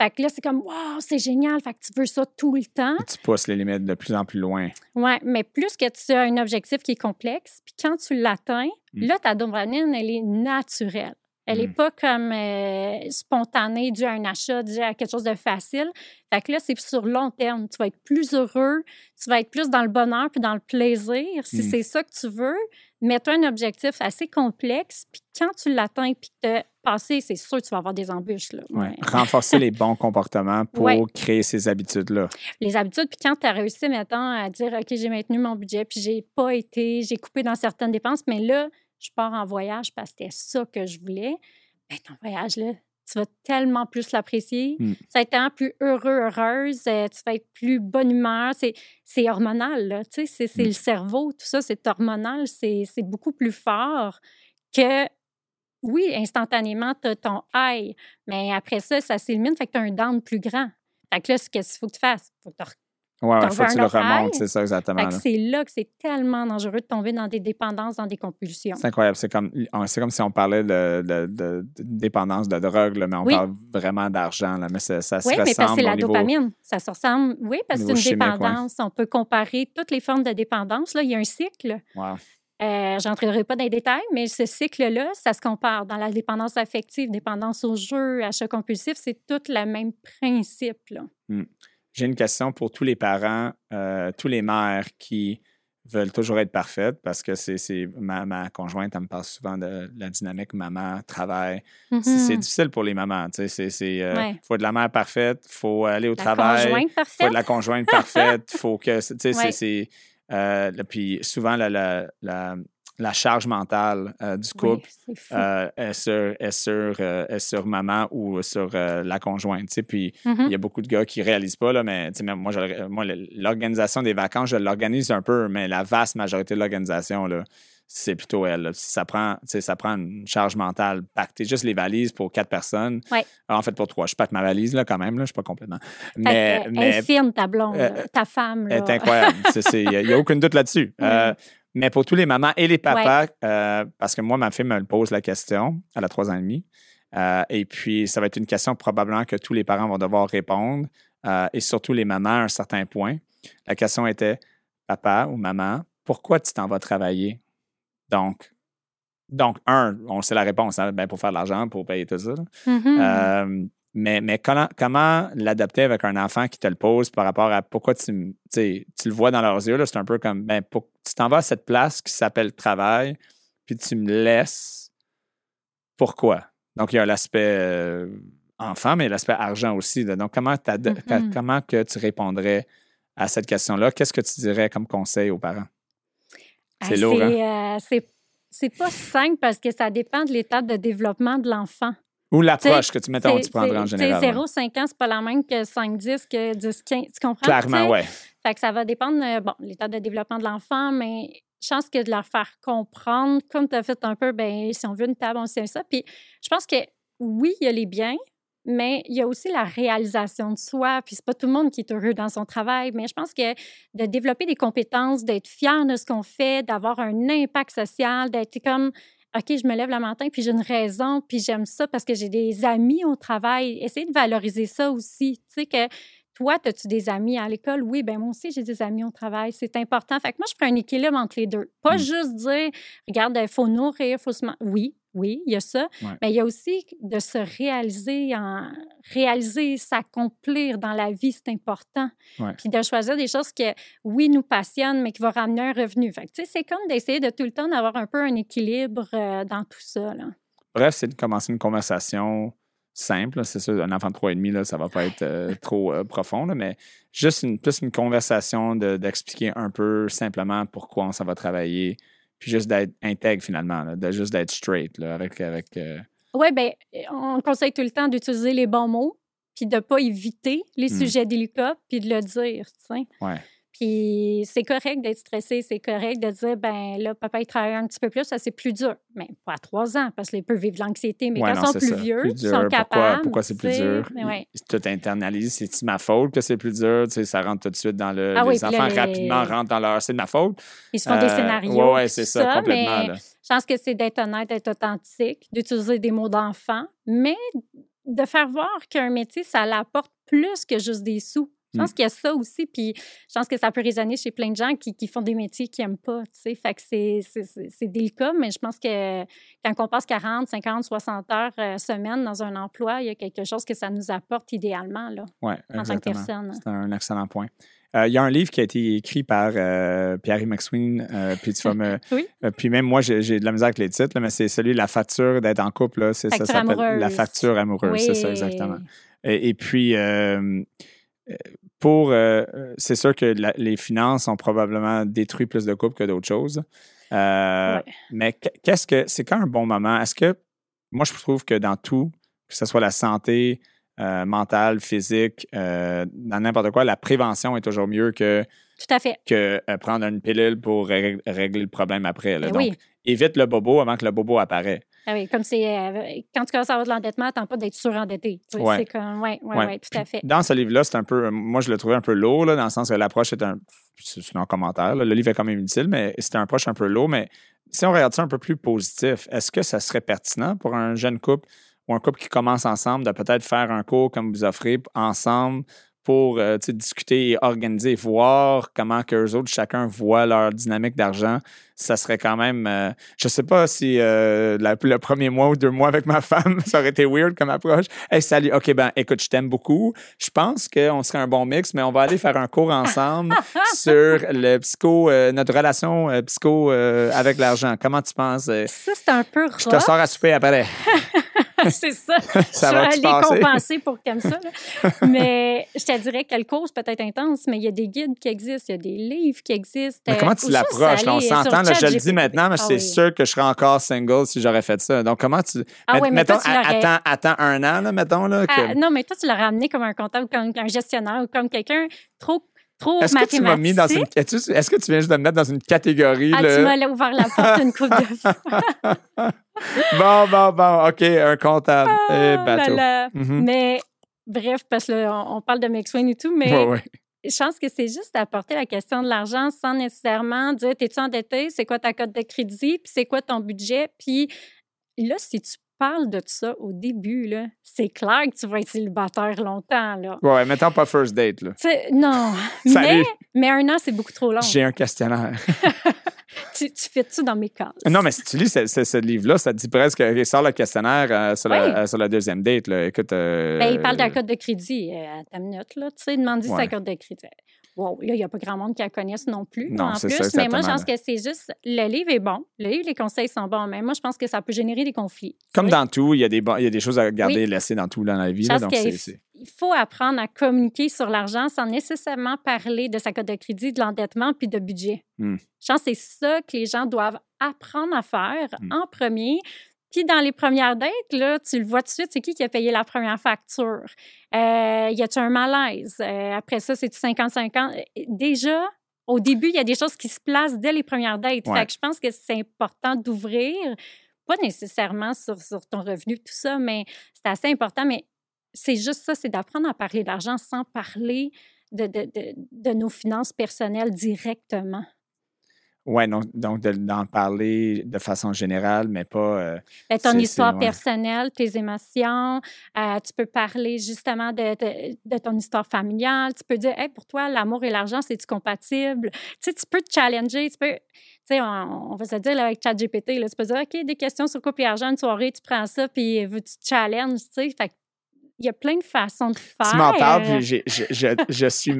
Fait que là c'est comme waouh, c'est génial, fait que tu veux ça tout le temps. Tu pousses les limites de plus en plus loin. Ouais, mais plus que tu as un objectif qui est complexe, puis quand tu l'atteins, Mm. là, ta dopamine, elle est naturelle. Elle n'est Mm. pas comme euh, spontanée, due à un achat, due à quelque chose de facile. Fait que là, c'est sur long terme. Tu vas être plus heureux, tu vas être plus dans le bonheur puis dans le plaisir. Si Mm. c'est ça que tu veux, mets-toi un objectif assez complexe, puis quand tu l'atteins puis que passé, c'est sûr que tu vas avoir des embûches. Là. Ouais. Renforcer les bons comportements pour Ouais. créer ces habitudes-là. les habitudes. Puis quand tu as réussi, mettons, à dire, OK, j'ai maintenu mon budget, puis j'ai pas été, j'ai coupé dans certaines dépenses, mais là, je pars en voyage parce que c'était ça que je voulais. Ben, ton voyage, là, tu vas tellement plus l'apprécier. Mm. Tu vas être tellement plus heureux, heureuse. euh, tu vas être plus bonne humeur. C'est, hormonal, là. Tu sais, c'est, Mm. le cerveau, tout ça, c'est hormonal. C'est beaucoup plus fort que, oui, instantanément, tu as ton high, mais après ça, ça s'élimine, fait que tu as un down plus grand. Fait que là, qu'est-ce qu'il faut que tu fasses? Faut que ouais, T'en faut que tu le remontes, c'est ça exactement. C'est là que c'est tellement dangereux de tomber dans des dépendances, dans des compulsions. C'est incroyable. C'est comme, si on parlait de, de- de- de dépendance de drogue, là, mais on Oui. parle vraiment d'argent. Mais ça, ça se Oui, mais parce que ressemble c'est la niveau... dopamine. Ça se ressemble. Oui, parce que c'est une chimique, ouais. dépendance. On peut comparer toutes les formes de dépendance. Là, il y a un cycle. Wow. Euh, J'entrerai pas dans les détails, mais ce cycle-là, ça se compare. Dans la dépendance affective, dépendance au jeu, achat compulsif, c'est tout le même principe. Là. J'ai une question pour tous les parents, euh, tous les mères qui veulent toujours être parfaites parce que c'est ma, ma conjointe, elle me parle souvent de la dynamique maman, travail. C'est- C'est Mhm. difficile pour les mamans. tu sais, C'est, c'est, euh, Ouais. faut de la mère parfaite, faut aller au La travail, conjointe faut de la conjointe parfaite, faut que. tu sais, c'est- Ouais. c'est, euh, puis souvent, la, la, la, la charge mentale euh, du couple euh, est, sur, est, sur, est sur maman ou sur la conjointe. tu sais. Puis Mhm. il y a beaucoup de gars qui réalisent pas, là, mais tu sais, même moi, moi, l'organisation des vacances, je l'organise un peu, mais la vaste majorité de l'organisation, c'est plutôt elle. Ça prend, ça prend une charge mentale. Pacter juste les valises pour quatre personnes. Ouais. Alors, en fait, pour trois. Je pacte ma valise, là, quand même. Là, je suis pas complètement. Mais, elle mais est fine, ta blonde, euh, ta femme. elle est incroyable. Il n'y a, aucun doute là-dessus. Euh, mais pour tous les mamans et les papas, euh, parce que moi, ma fille me pose la question, elle a trois ans et demi. et puis, ça va être une question probablement que tous les parents vont devoir répondre, et surtout les mamans à un certain point. La question était, papa ou maman, pourquoi tu t'en vas travailler? Donc, donc un, on sait la réponse, hein, ben, pour faire de l'argent, pour payer tout ça. là. Mhm. Euh, mais mais comment, comment l'adapter avec un enfant qui te le pose par rapport à pourquoi tu, tu le vois dans leurs yeux? là, C'est un peu comme, ben, pour- tu t'en vas à cette place qui s'appelle travail, puis tu me laisses. Pourquoi? Donc, il y a l'aspect euh, enfant, mais l'aspect argent aussi. là. Donc, comment, Mhm. comment que tu répondrais à cette question-là? Qu'est-ce que tu dirais comme conseil aux parents? C'est lourd, hein? c'est, euh, c'est- pas simple parce que ça dépend de l'étape de développement de l'enfant. Ou l'approche que tu, C'est- tu prendrais en général. c'est ouais. 0-5 ans, c'est pas la même que 5-10, que 10-15. Tu comprends? Clairement, ouais. Fait que ça va dépendre, euh, bon, l'étape de développement de l'enfant, mais je pense que de leur faire comprendre, comme tu as fait un peu, ben si on veut une table, on sait ça. Puis je pense que oui, il y a les biens, mais il y a aussi la réalisation de soi. Puis c'est pas tout le monde qui est heureux dans son travail, mais je pense que de développer des compétences, d'être fier de ce qu'on fait, d'avoir un impact social, d'être comme OK, je me lève le matin, puis j'ai une raison, puis j'aime ça parce que j'ai des amis au travail. Essayer de valoriser ça aussi. Tu sais que toi, as-tu des amis à l'école? Oui, ben moi aussi, j'ai des amis au travail. C'est important. Fait que moi, je ferais un équilibre entre les deux. Pas Mm. juste dire, regarde, il faut nourrir, il faut se... man- Oui, oui, il y a ça. Ouais. Mais il y a aussi de se réaliser, en... réaliser, s'accomplir dans la vie, c'est important. Ouais. Puis de choisir des choses qui, oui, nous passionnent, mais qui vont ramener un revenu. Fait que, tu sais, c'est comme d'essayer de tout le temps d'avoir un peu un équilibre euh, dans tout ça, là. Bref, c'est de commencer une conversation simple. C'est sûr, un enfant de 3 et demi, là, ça va pas être euh, trop euh, profond, là, mais juste une, plus une conversation de- d'expliquer un peu simplement pourquoi on s'en va travailler, puis juste d'être intègre finalement, là, de juste d'être straight là, avec. avec euh, Oui, bien, on conseille tout le temps d'utiliser les bons mots, puis de ne pas éviter les Mm. sujets délicats, puis de le dire, tu sais. ouais. Puis c'est correct d'être stressé, c'est correct de dire, ben là, papa, il travaille un petit peu plus, ça c'est plus dur. Mais pas à trois ans, parce qu'ils peuvent vivre de l'anxiété, mais Ouais, quand ils sont c'est plus ça. vieux, ils sont Pourquoi- capables. Pourquoi c'est plus dur? Ouais. Tout internalise. C'est-tu ma faute que c'est plus dur? Tu sais, ça rentre tout de suite dans le. Ah oui, les enfants là, les- rapidement rentrent dans leur. C'est de ma faute. Ils se font des Euh, scénarios. Ouais, puis c'est ça, complètement. mais là. Je pense que c'est d'être honnête, d'être authentique, d'utiliser des mots d'enfant, mais de faire voir qu'un métier, ça l'apporte plus que juste des sous. Je pense Mm. qu'il y a ça aussi, puis je pense que ça peut résonner chez plein de gens qui, qui font des métiers qu'ils n'aiment pas, tu sais. Fait que c'est- délicat, mais je pense que quand on passe 40, 50, 60 heures euh, semaine dans un emploi, il y a quelque chose que ça nous apporte idéalement, là, Ouais, en tant que personne. C'est un excellent point. Euh, Il y a un livre qui a été écrit par euh, Pierre McSween, euh, puis tu vas me- Oui. euh, puis même moi, j'ai de la misère avec les titres, là, mais c'est celui La facture d'être en couple. là, c'est- Ça Facture s'appelle La facture amoureuse, c'est ça, Oui. exactement. Et, et puis, pour. euh, c'est sûr que la- les finances ont probablement détruit plus de couples que d'autres choses. Euh, Ouais. Mais qu- qu'est-ce que. C'est quand un bon moment? Est-ce que. Moi, je trouve que dans tout, que ce soit la santé euh, mentale, physique, dans n'importe quoi, la prévention est toujours mieux que, Tout à fait. que prendre une pilule pour ré- régler le problème après. là. Ben Donc, oui. évite le bobo avant que le bobo apparaît. Ah oui, comme c'est. euh, quand tu commences à avoir de l'endettement, attends pas d'être surendetté. Tu sais, Ouais. C'est comme. Oui, oui, Ouais. oui, tout à fait. Dans ce livre-là, c'est un peu. Moi, je le trouvais un peu lourd, là, dans le sens que l'approche est un. C'est c'est un commentaire. là. Le livre est quand même utile, mais c'était un approche un peu lourd. Mais si on regarde ça un peu plus positif, est-ce que ça serait pertinent pour un jeune couple ou un couple qui commence ensemble de peut-être faire un cours comme vous offrez ensemble pour euh, discuter et organiser, voir comment que eux autres, chacun voit leur dynamique d'argent, ça serait quand même. euh, je sais pas si euh, la- le premier mois ou deux mois avec ma femme, ça aurait été weird comme approche. Hey, salut, OK, ben écoute, je t'aime beaucoup. Je pense qu'on serait un bon mix, mais on va aller faire un cours ensemble sur le psycho, euh, notre relation psycho avec l'argent. Comment tu penses? Ça, c'est un peu je te rough. sors à souper après. c'est ça. Ça je va vais aller passer? compenser pour comme ça. là. mais je te dirais que le cours, c'est peut-être intense, mais il y a des guides qui existent, il y a des livres qui existent. Mais Euh, comment tu juste l'approches? On sur s'entend, je le dis maintenant, mais Ah c'est oui. sûr que je serais encore single si j'aurais fait ça. Donc, comment tu. Ah oui, mettons, toi, tu l'aurais- attends, attends un an, là, mettons. Là, que- Ah, non, mais toi, tu l'as ramené comme un comptable, comme un gestionnaire ou comme quelqu'un trop trop Est-ce que tu m'as mis dans une. Est-ce est-ce que tu viens juste de me mettre dans une catégorie? Ah, là? tu m'as ouvert la porte une coupe de fois. Bon, bon, bon. OK, un comptable. Ah, là bateau. là. Mhm. Mais bref, parce qu'on on parle de McSwain et tout, mais Ouais, ouais. je pense que c'est juste d'apporter la question de l'argent sans nécessairement dire t'es-tu endetté, c'est quoi ta cote de crédit, puis c'est quoi ton budget? Puis là, si tu parles de ça au début, là, c'est clair que tu vas être célibataire longtemps. Là. Ouais, mettons pas first date, là. Non, Salut. mais, mais un an, c'est beaucoup trop long. J'ai un questionnaire. Tu, tu fais-tu dans mes cases? non, mais si tu lis ce, ce- ce livre-là, ça te dit presque qu'il sort le questionnaire euh, sur, la, Oui. euh, sur la deuxième date. Là. Écoute. euh, Ben, il parle de la de crédit à ta minute, là. Tu sais, demande Ouais. sa de crédit. Wow, là, il n'y a pas grand monde qui la connaisse non plus, Non, en plus. ça, mais moi, je pense que c'est juste, le livre est bon, le livre, les conseils sont bons, mais moi, je pense que ça peut générer des conflits. Comme Oui. dans tout, il y, a des, bon- il y a des choses à garder Oui. et laisser dans tout dans la vie. Là, donc, c'est- il faut apprendre à communiquer sur l'argent sans nécessairement parler de sa cote de crédit, de l'endettement puis de budget. Hmm. Je pense que c'est ça que les gens doivent apprendre à faire Hmm. en premier. Puis dans les premières dates, là, tu le vois tout de suite, c'est qui qui a payé la première facture? Euh, y a-tu un malaise? Euh, après ça, c'est-tu 50-50? Euh, Déjà, au début, il y a des choses qui se placent dès les premières dates. Ouais. Fait que je pense que c'est important d'ouvrir, pas nécessairement sur, sur ton revenu, tout ça, mais c'est assez important. Mais c'est juste ça, c'est d'apprendre à parler d'argent sans parler de, de, de, de nos finances personnelles directement. Ouais, donc, donc de- d'en parler de façon générale, mais pas. euh, Ben, ton histoire ouais. personnelle, tes émotions, euh, tu peux parler justement de, de, de ton histoire familiale. Tu peux dire, hey, pour toi, l'amour et l'argent, c'est-tu compatible? Tu sais, tu peux te challenger. Tu peux, tu sais, on, on va se dire là, avec ChatGPT, tu peux dire, OK, des questions sur couple et argent, une soirée, tu prends ça, puis euh, tu te challenges, tu sais? Fait que il y a plein de façons de faire. Tu m'en parles, puis j'ai- je, je, je suis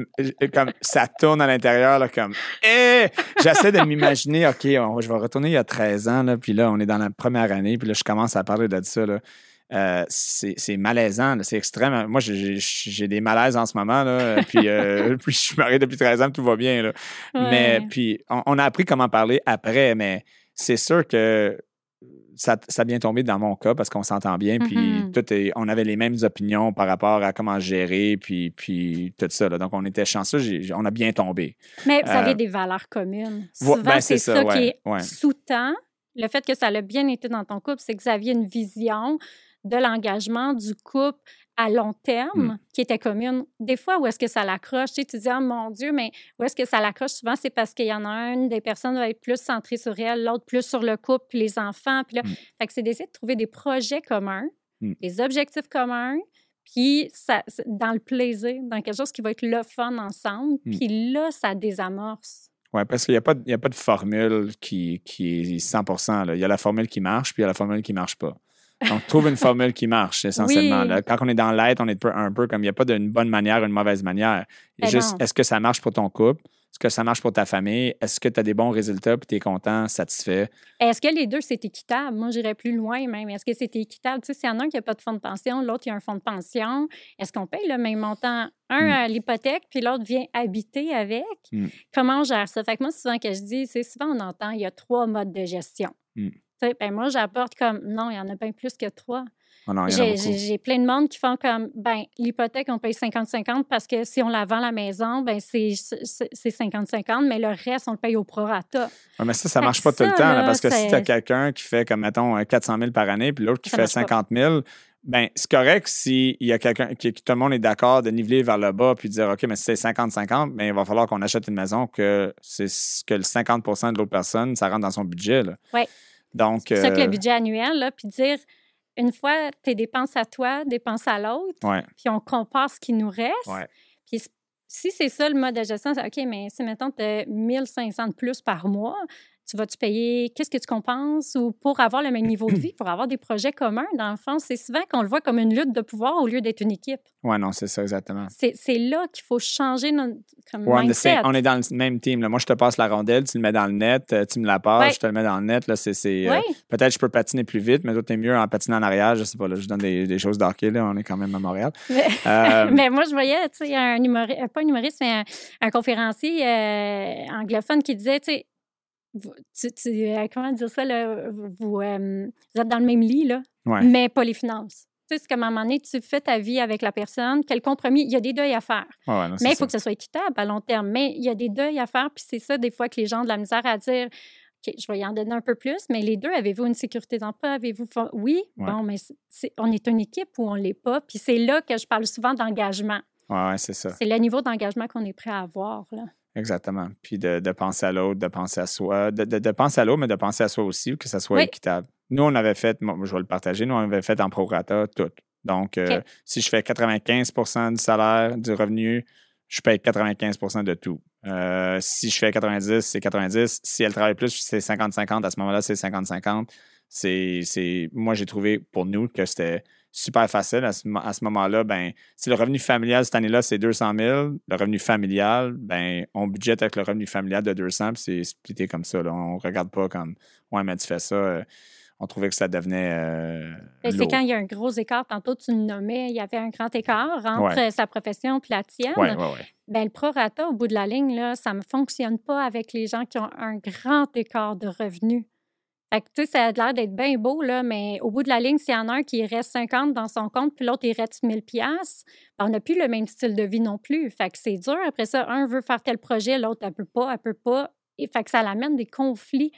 comme ça tourne à l'intérieur, là, comme Eh! J'essaie de m'imaginer, OK, on- je vais retourner il y a 13 ans, là, puis là, on est dans la première année, puis là, je commence à parler de ça. Là. Euh, c'est malaisant, c'est extrême. Moi, j'ai- des malaises en ce moment, là, puis, euh, puis je suis marié depuis 13 ans, tout va bien. Là. Mais puis, on, on a appris comment parler après, mais c'est sûr que ça, ça a bien tombé dans mon cas parce qu'on s'entend bien, puis Mhm. tout est- on avait les mêmes opinions par rapport à comment gérer, puis, puis tout ça. là. Donc, on était chanceux, on a bien tombé. Mais vous avez Euh, des valeurs communes. vo- Souvent, ben, c'est ça, qui ouais, est ouais. sous-tend. Le fait que ça a bien été dans ton couple, c'est que vous aviez une vision de l'engagement du couple à long terme Hmm. qui était commune. Des fois, où est-ce que ça l'accroche? Tu, sais, tu dis, oh mon Dieu, mais où est-ce que ça l'accroche? Souvent, c'est parce qu'il y en a une des personnes va être plus centrée sur elle, l'autre plus sur le couple, puis les enfants. Puis là, Hmm. fait que c'est d'essayer de trouver des projets communs, Hmm. des objectifs communs, puis ça, dans le plaisir, dans quelque chose qui va être le fun ensemble. Puis là, ça désamorce. Oui, parce qu'il n'y a, a pas de formule qui, qui est 100 là. Il y a la formule qui marche, puis il y a la formule qui ne marche pas. Donc, trouve une formule qui marche, essentiellement. Oui. là. Quand on est dans l'être, on est un peu comme il n'y a pas d'une bonne manière ou une mauvaise manière. Ben juste, est-ce que ça marche pour ton couple? Est-ce que ça marche pour ta famille? Est-ce que tu as des bons résultats puis tu es content, satisfait? Est-ce que les deux, c'est équitable? Moi, j'irais plus loin même. Est-ce que c'est équitable? Tu sais, s'il y en a un qui n'a pas de fonds de pension, l'autre, il a un fonds de pension, est-ce qu'on paye le même montant? Un Mm. à l'hypothèque, puis l'autre vient habiter avec. Mm. Comment on gère ça? Fait que moi, souvent que je dis, c'est souvent on entend, il y a trois modes de gestion. Mm. Ben moi, j'apporte comme, non, il y en a bien plus que trois. Oh non, il y en a J'ai plein de monde qui font comme, ben l'hypothèque, on paye 50-50 parce que si on la vend la maison, ben c'est c'est- c'est 50-50, mais le reste, on le paye au prorata. Ouais, mais ça, ça Fait marche pas tout le temps, là, parce que si tu as quelqu'un qui fait, comme, mettons, euh, 400 000 par année, puis l'autre qui Ça fait marche pas. 50 000, ben c'est correct s'il y a quelqu'un, qui, tout le monde est d'accord de niveler vers le bas, puis de dire, OK, mais si c'est 50-50, mais il va falloir qu'on achète une maison que c'est ce que le 50% de l'autre personne, ça rentre dans son budget. Là. Donc, C'est ça que euh, le budget annuel, là, puis dire, une fois tes dépenses à toi, dépenses à l'autre, ouais, puis on compare ce qui nous reste. Ouais. Puis si c'est ça le mode de gestion, c'est OK, mais si mettons tu as 1500 de plus par mois, tu vas-tu payer, qu'est-ce que tu compenses? Ou pour avoir le même niveau de vie, pour avoir des projets communs, dans le fond, c'est souvent qu'on le voit comme une lutte de pouvoir au lieu d'être une équipe. ouais, non, c'est ça, exactement. C'est là qu'il faut changer notre comme Ouais, on, mindset. on est dans le même team. là. Moi, je te passe la rondelle, tu le mets dans le net, euh, tu me la passes, Ouais. je te le mets dans le net. Là, c'est, euh, Oui, Peut-être que je peux patiner plus vite, mais toi, t'es mieux en patinant en arrière. Je sais pas, là, je donne des, des choses d'hockey, là. On est quand même à Montréal. mais, Euh, mais moi, je voyais, tu sais, un humoriste, pas un humoriste, mais un, un conférencier euh, anglophone qui disait, tu sais, vous- tu- tu- euh, comment dire ça, là, vous, euh, vous êtes dans le même lit, là, ouais. mais pas les finances. Tu sais, c'est comme à un moment donné, tu fais ta vie avec la personne, quel compromis, il y a des deuils à faire. Ouais, non, Mais il ça. faut que ce soit équitable à long terme. Mais il y a des deuils à faire, puis c'est ça, des fois, que les gens ont de la misère à dire OK, je vais y en donner un peu plus, mais les deux, avez-vous une sécurité d'emploi? Avez-vous. Oui, Ouais. bon, mais on est une équipe ou on ne l'est pas. Puis c'est là que je parle souvent d'engagement. Ouais, c'est ça. C'est le niveau d'engagement qu'on est prêt à avoir. Là. Exactement. Puis de, de penser à l'autre, de penser à soi, de, de- de penser à l'autre, mais de penser à soi aussi, que ça soit Oui. équitable. Nous, on avait fait, moi, je vais le partager, nous, on avait fait en prorata tout. Donc, euh, si je fais 95% du salaire, du revenu, je paye 95% de tout. Euh, si je fais 90, c'est 90. Si elle travaille plus, c'est 50-50. À ce moment-là, c'est 50-50. C'est, c'est, moi, j'ai trouvé pour nous que c'était super facile. À ce, ce moment-là, ben, si le revenu familial cette année-là, c'est 200 000, le revenu familial, ben, on budgète avec le revenu familial de 200, puis c'est splitté comme ça. Là. On ne regarde pas comme, ouais, mais tu fais ça. euh, on trouvait que ça devenait. euh, Et C'est quand il y a un gros écart. Tantôt, tu le nommais, il y avait un grand écart entre Ouais. sa profession et la tienne. Ouais, ouais. Ben, le prorata, au bout de la ligne, là, ça ne fonctionne pas avec les gens qui ont un grand écart de revenus. Fait que, tu sais, ça a l'air d'être bien beau, là, mais au bout de la ligne, s'il y en a un qui reste 50 dans son compte, puis l'autre, il reste 1000 pièces on n'a plus le même style de vie non plus. Fait que c'est dur. Après ça, un veut faire tel projet, l'autre, elle peut pas, elle peut pas. Et fait que ça l'amène des conflits.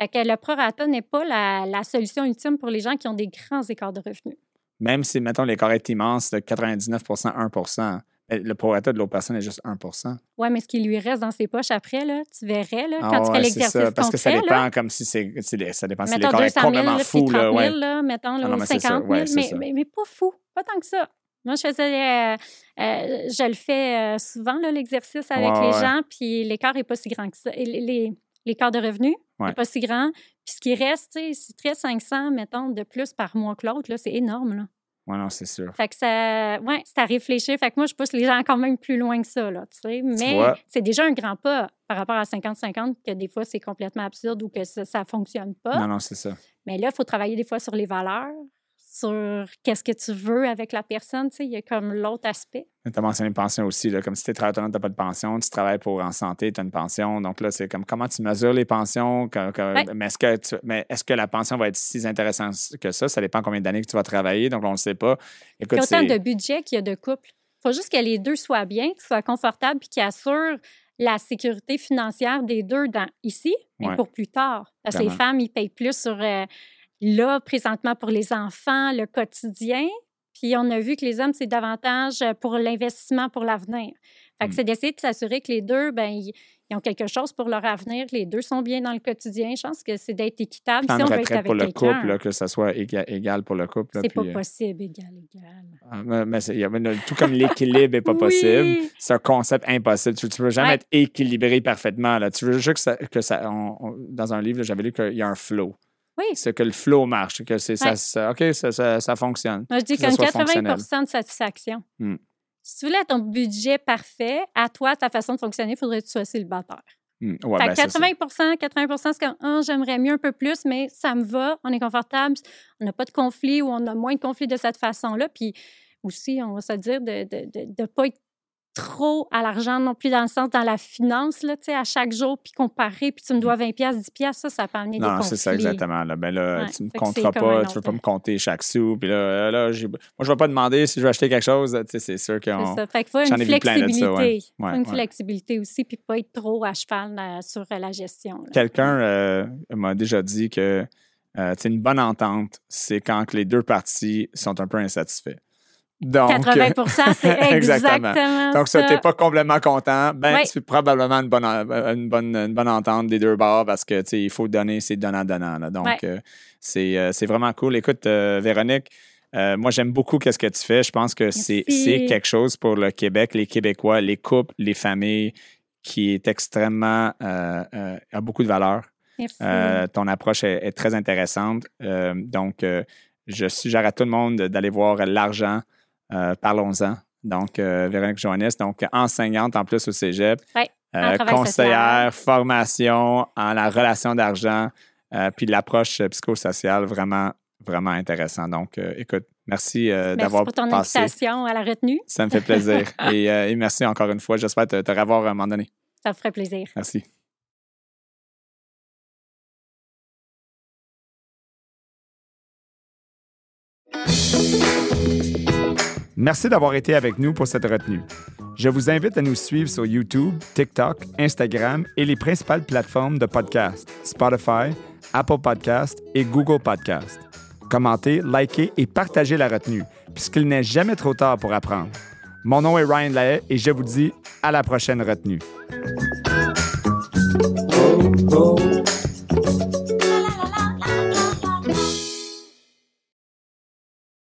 Fait que le prorata n'est pas la, solution ultime pour les gens qui ont des grands écarts de revenus. Même si, mettons, l'écart est immense de 99% 1 ben, le prorata de l'autre personne est juste 1% Ouais, mais ce qui lui reste dans ses poches après, là, tu verrais, là, Ah quand tu ouais, fais c'est l'exercice ça, parce que ça dépend là, comme si c'est. c'est Ça dépend si l'écart est 200 000, complètement là, fou. puis Là, 30 000, ouais. là, mettons, là, Ah non, c'est ça, 50 000, ouais, c'est mais, mais, mais pas fou, pas tant que ça. Moi, je faisais, euh, euh, je le fais euh, souvent, là, l'exercice avec les gens, puis l'écart n'est pas si grand que ça. Et les- les- L'écart de revenus n'est pas si grand. Puis ce qui reste, tu tu restes 500, mettons, de plus par mois que l'autre, là, c'est énorme, là. Ouais, non, c'est sûr. Fait que ça, ouais, c'est à réfléchir. Fait que moi, je pousse les gens quand même plus loin que ça, là, tu sais. Mais c'est déjà un grand pas par rapport à 50-50, que des fois, c'est complètement absurde ou que ça, ça fonctionne pas. Non, non, c'est ça. Mais là, il faut travailler des fois sur les valeurs, sur qu'est-ce que tu veux avec la personne, tu sais. Il y a comme l'autre aspect. Tu as mentionné une pension aussi. Là, comme si tu es travailleur autonome, tu n'as pas de pension, tu travailles pour en santé, tu as une pension. Donc là, c'est comme comment tu mesures les pensions. que- que- Ouais. Mais est-ce que, tu- mais est-ce que la pension va être si intéressante que ça? Ça dépend combien d'années que tu vas travailler. Donc, on ne le sait pas. Il Écoute, y a autant de budget qu'il y a de couple. Il faut juste que les deux soient bien, qu'ils soient confortables, puis qu'ils assurent la sécurité financière des deux dans, ici, mais Ouais. pour plus tard. Parce que les femmes, ils payent plus sur, euh, là, présentement, pour les enfants, le quotidien. Puis on a vu que les hommes, c'est davantage euh, pour l'investissement pour l'avenir. Fait que Mm. c'est d'essayer de s'assurer que les deux, ben ils, ils ont quelque chose pour leur avenir, que les deux sont bien dans le quotidien. Je pense que c'est d'être équitable plan si on veut être avec pour le couple, là, que ça soit éga- égal pour le couple. C'est pas euh, possible, égal, égal. Ah, mais- tout comme l'équilibre n'est pas possible, c'est un concept impossible. Tu ne peux jamais Ouais. être équilibré parfaitement. Là. Tu veux juste que ça. Que ça on- on- dans un livre, j'avais lu qu'il y a un flow. Oui. C'est que le flow marche, que c'est ça, Ouais. ça- OK, ça, ça, ça fonctionne. Moi, je dis soit 80 fonctionnel. de satisfaction. Hmm. Si tu voulais ton budget parfait, à toi, ta façon de fonctionner, il faudrait que tu sois célibataire. Hmm, ouais, ben, que c'est ça. 80 80 c'est comme Ah, j'aimerais mieux un peu plus, mais ça me va, on est confortable, on n'a pas de conflit ou on a moins de conflits de cette façon-là. Puis aussi, on va se dire de ne de, de, pas être trop à l'argent non plus dans le sens dans la finance, là, à chaque jour, puis comparer, puis tu me dois 20 pièces 10 pièces ça, ça peut amener des Non, non, conflits. c'est ça, exactement. Là. Ben là, Ouais, tu ne me c'est compteras pas, tu ne veux pas me compter chaque sou. Puis là, là j'ai- moi, je ne vais pas demander si je veux acheter quelque chose. C'est sûr C'est qu'on. ça. Fait qu'il faut une de ça, flexibilité. ouais. Une flexibilité aussi, puis pas être trop à cheval euh, sur euh, la gestion. là. Quelqu'un euh, m'a déjà dit que euh, une bonne entente, c'est quand que les deux parties sont un peu insatisfaits. Donc, 80 c'est Exactement. exactement, Donc, ça. si tu n'es pas complètement content, ben, Oui. c'est probablement une bonne, en- une, bonne, une bonne entente des deux bords parce que, tu sais, il faut donner, c'est donnant-donnant. Donc, euh, c'est euh, c'est vraiment cool. Écoute, euh, Véronique, euh, moi, j'aime beaucoup ce que tu fais. Je pense que c'est quelque chose pour le Québec, les Québécois, les couples, les familles, qui est extrêmement, euh, euh, a beaucoup de valeur. Merci. Euh, ton approche est, est très intéressante. Euh, donc, euh, je suggère à tout le monde d'aller voir l'argent. Euh, Parlons-en. Donc, euh, Véronique Joannis, donc enseignante en plus au cégep, Ouais, euh, conseillère, formation en la relation d'argent, puis l'approche psychosociale, vraiment, vraiment intéressant. Donc, écoute, merci euh, Merci d'avoir pour ton passé. invitation à la retenue. Ça me fait plaisir. et, euh, et merci encore une fois. J'espère te, te revoir à un moment donné. Ça me ferait plaisir. Merci. Merci d'avoir été avec nous pour cette retenue. Je vous invite à nous suivre sur YouTube, TikTok, Instagram et les principales plateformes de podcast, Spotify, Apple Podcast et Google Podcast. Commentez, likez et partagez la retenue, puisqu'il n'est jamais trop tard pour apprendre. Mon nom est Ryan Lahaye et je vous dis à la prochaine retenue.